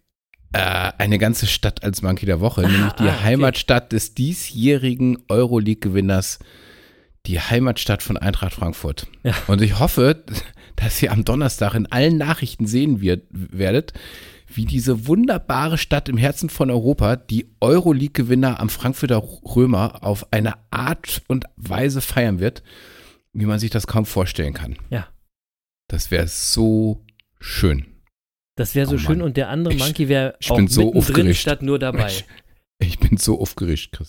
äh, eine ganze Stadt als Monkey der Woche, ah, nämlich die ah, okay. Heimatstadt des diesjährigen Euroleague-Gewinners, die Heimatstadt von Eintracht Frankfurt. Ja. Und ich hoffe, dass ihr am Donnerstag in allen Nachrichten sehen wird, werdet, wie diese wunderbare Stadt im Herzen von Europa die Euroleague-Gewinner am Frankfurter Römer auf eine Art und Weise feiern wird, wie man sich das kaum vorstellen kann. Ja. Das wäre so schön. Das wäre so oh schön und der andere ich, Monkey wäre auch bin so mittendrin statt nur dabei. Ich, ich bin so aufgeregt, Chris.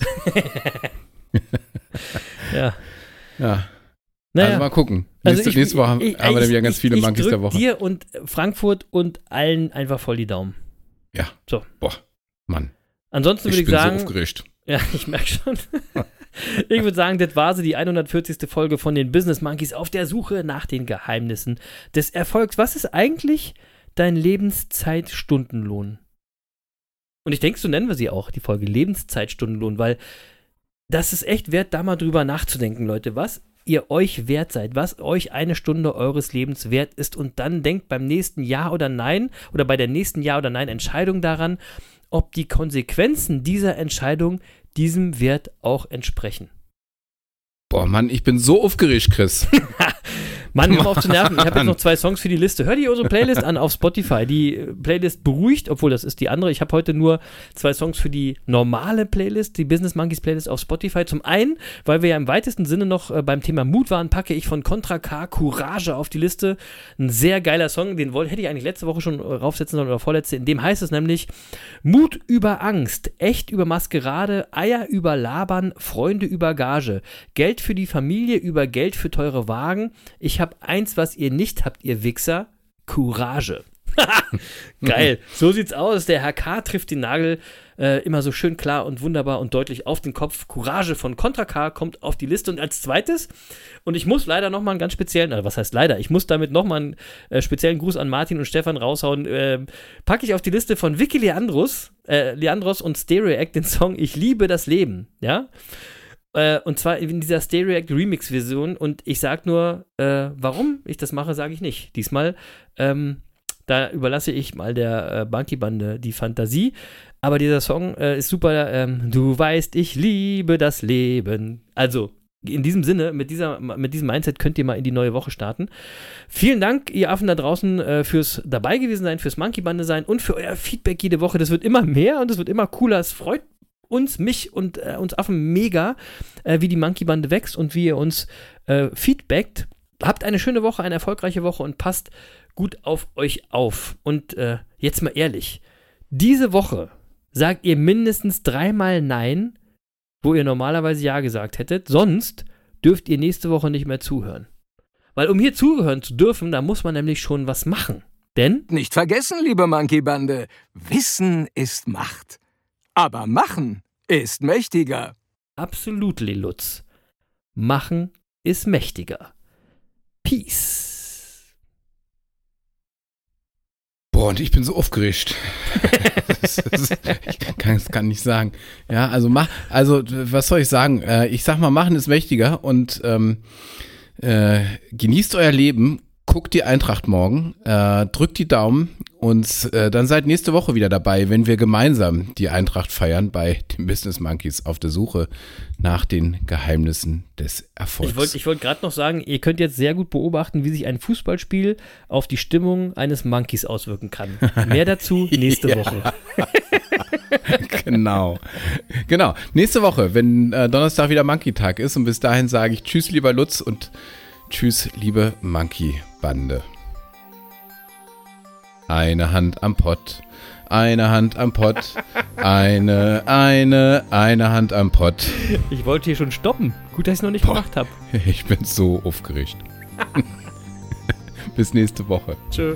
ja. Ja. Naja. Also mal gucken. Also nächste, ich, nächste Woche ich, haben wir dann wieder ganz viele Monkeys der Woche. dir und Frankfurt und allen einfach voll die Daumen. Ja. So. Boah, Mann. Ansonsten würde ich, sagen. Ich bin so aufgeregt. Ja, ich merke schon. ich würde sagen, das war sie, die 140. Folge von den Business Monkeys auf der Suche nach den Geheimnissen des Erfolgs. Was ist eigentlich dein Lebenszeitstundenlohn? Und ich denke, so nennen wir sie auch, die Folge Lebenszeitstundenlohn, weil das ist echt wert, da mal drüber nachzudenken, Leute. Was ihr euch wert seid, was euch eine Stunde eures Lebens wert ist und dann denkt beim nächsten Ja oder Nein oder bei der nächsten Ja oder Nein Entscheidung daran, ob die Konsequenzen dieser Entscheidung diesem Wert auch entsprechen. Boah, Mann, ich bin so aufgeregt, Chris. Mann, hör auf zu nerven. Ich habe jetzt noch zwei Songs für die Liste. Hör dir unsere Playlist an auf Spotify. Die Playlist beruhigt, obwohl das ist die andere. Ich habe heute nur zwei Songs für die normale Playlist, die Business Monkeys Playlist auf Spotify. Zum einen, weil wir ja im weitesten Sinne noch äh, beim Thema Mut waren, packe ich von Contra K Courage auf die Liste. Ein sehr geiler Song, den wollte, hätte ich eigentlich letzte Woche schon raufsetzen sollen oder vorletzte. In dem heißt es nämlich Mut über Angst, echt über Maskerade, Eier über Labern, Freunde über Gage, Geld für die Familie über Geld für teure Wagen. Ich habe habe eins, was ihr nicht habt, ihr Wichser: Courage. Geil. So sieht's aus. Der Herr K. trifft den Nagel äh, immer so schön klar und wunderbar und deutlich auf den Kopf. Courage von Contra K kommt auf die Liste. Und als zweites, und ich muss leider nochmal einen ganz speziellen, also was heißt leider, ich muss damit nochmal einen äh, speziellen Gruß an Martin und Stefan raushauen, äh, packe ich auf die Liste von Vicky Leandros, äh, Leandros und Stereo Act den Song Ich liebe das Leben. Ja. Äh, und zwar in dieser Stereo Act Remix-Version. Und ich sag nur, äh, warum ich das mache, sage ich nicht. Diesmal, ähm, da überlasse ich mal der äh, Bunky-Bande die Fantasie. Aber dieser Song äh, ist super. Ähm, du weißt, ich liebe das Leben. Also, in diesem Sinne, mit, dieser, mit diesem Mindset könnt ihr mal in die neue Woche starten. Vielen Dank, ihr Affen da draußen, äh, fürs dabei gewesen sein, fürs Monkey Bande sein und für euer Feedback jede Woche. Das wird immer mehr und es wird immer cooler. Es freut uns, mich und äh, uns Affen mega, äh, wie die Monkey-Bande wächst und wie ihr uns äh, feedbackt. Habt eine schöne Woche, eine erfolgreiche Woche und passt gut auf euch auf. Und äh, jetzt mal ehrlich, diese Woche sagt ihr mindestens dreimal Nein, wo ihr normalerweise Ja gesagt hättet. Sonst dürft ihr nächste Woche nicht mehr zuhören. Weil um hier zuhören zu dürfen, da muss man nämlich schon was machen. Denn? Nicht vergessen, liebe Monkey-Bande, Wissen ist Macht. Aber machen ist mächtiger. Absolut, Lilutz. Machen ist mächtiger. Peace. Boah, und ich bin so aufgeregt. ich kann es gar nicht sagen. Ja, also mach, also was soll ich sagen? Äh, ich sag mal, machen ist mächtiger und ähm, äh, genießt euer Leben guckt die Eintracht morgen, äh, drückt die Daumen und äh, dann seid nächste Woche wieder dabei, wenn wir gemeinsam die Eintracht feiern bei den Business Monkeys auf der Suche nach den Geheimnissen des Erfolgs. Ich wollte wollt gerade noch sagen, ihr könnt jetzt sehr gut beobachten, wie sich ein Fußballspiel auf die Stimmung eines Monkeys auswirken kann. Mehr dazu nächste Woche. genau. Genau. Nächste Woche, wenn äh, Donnerstag wieder Monkey-Tag ist und bis dahin sage ich Tschüss, lieber Lutz und Tschüss, liebe Monkey-Bande. Eine Hand am Pott, eine Hand am Pott, eine, eine, eine Hand am Pott. Ich wollte hier schon stoppen. Gut, dass ich es noch nicht Boah, gemacht habe. Ich bin so aufgeregt. Bis nächste Woche. Tschö.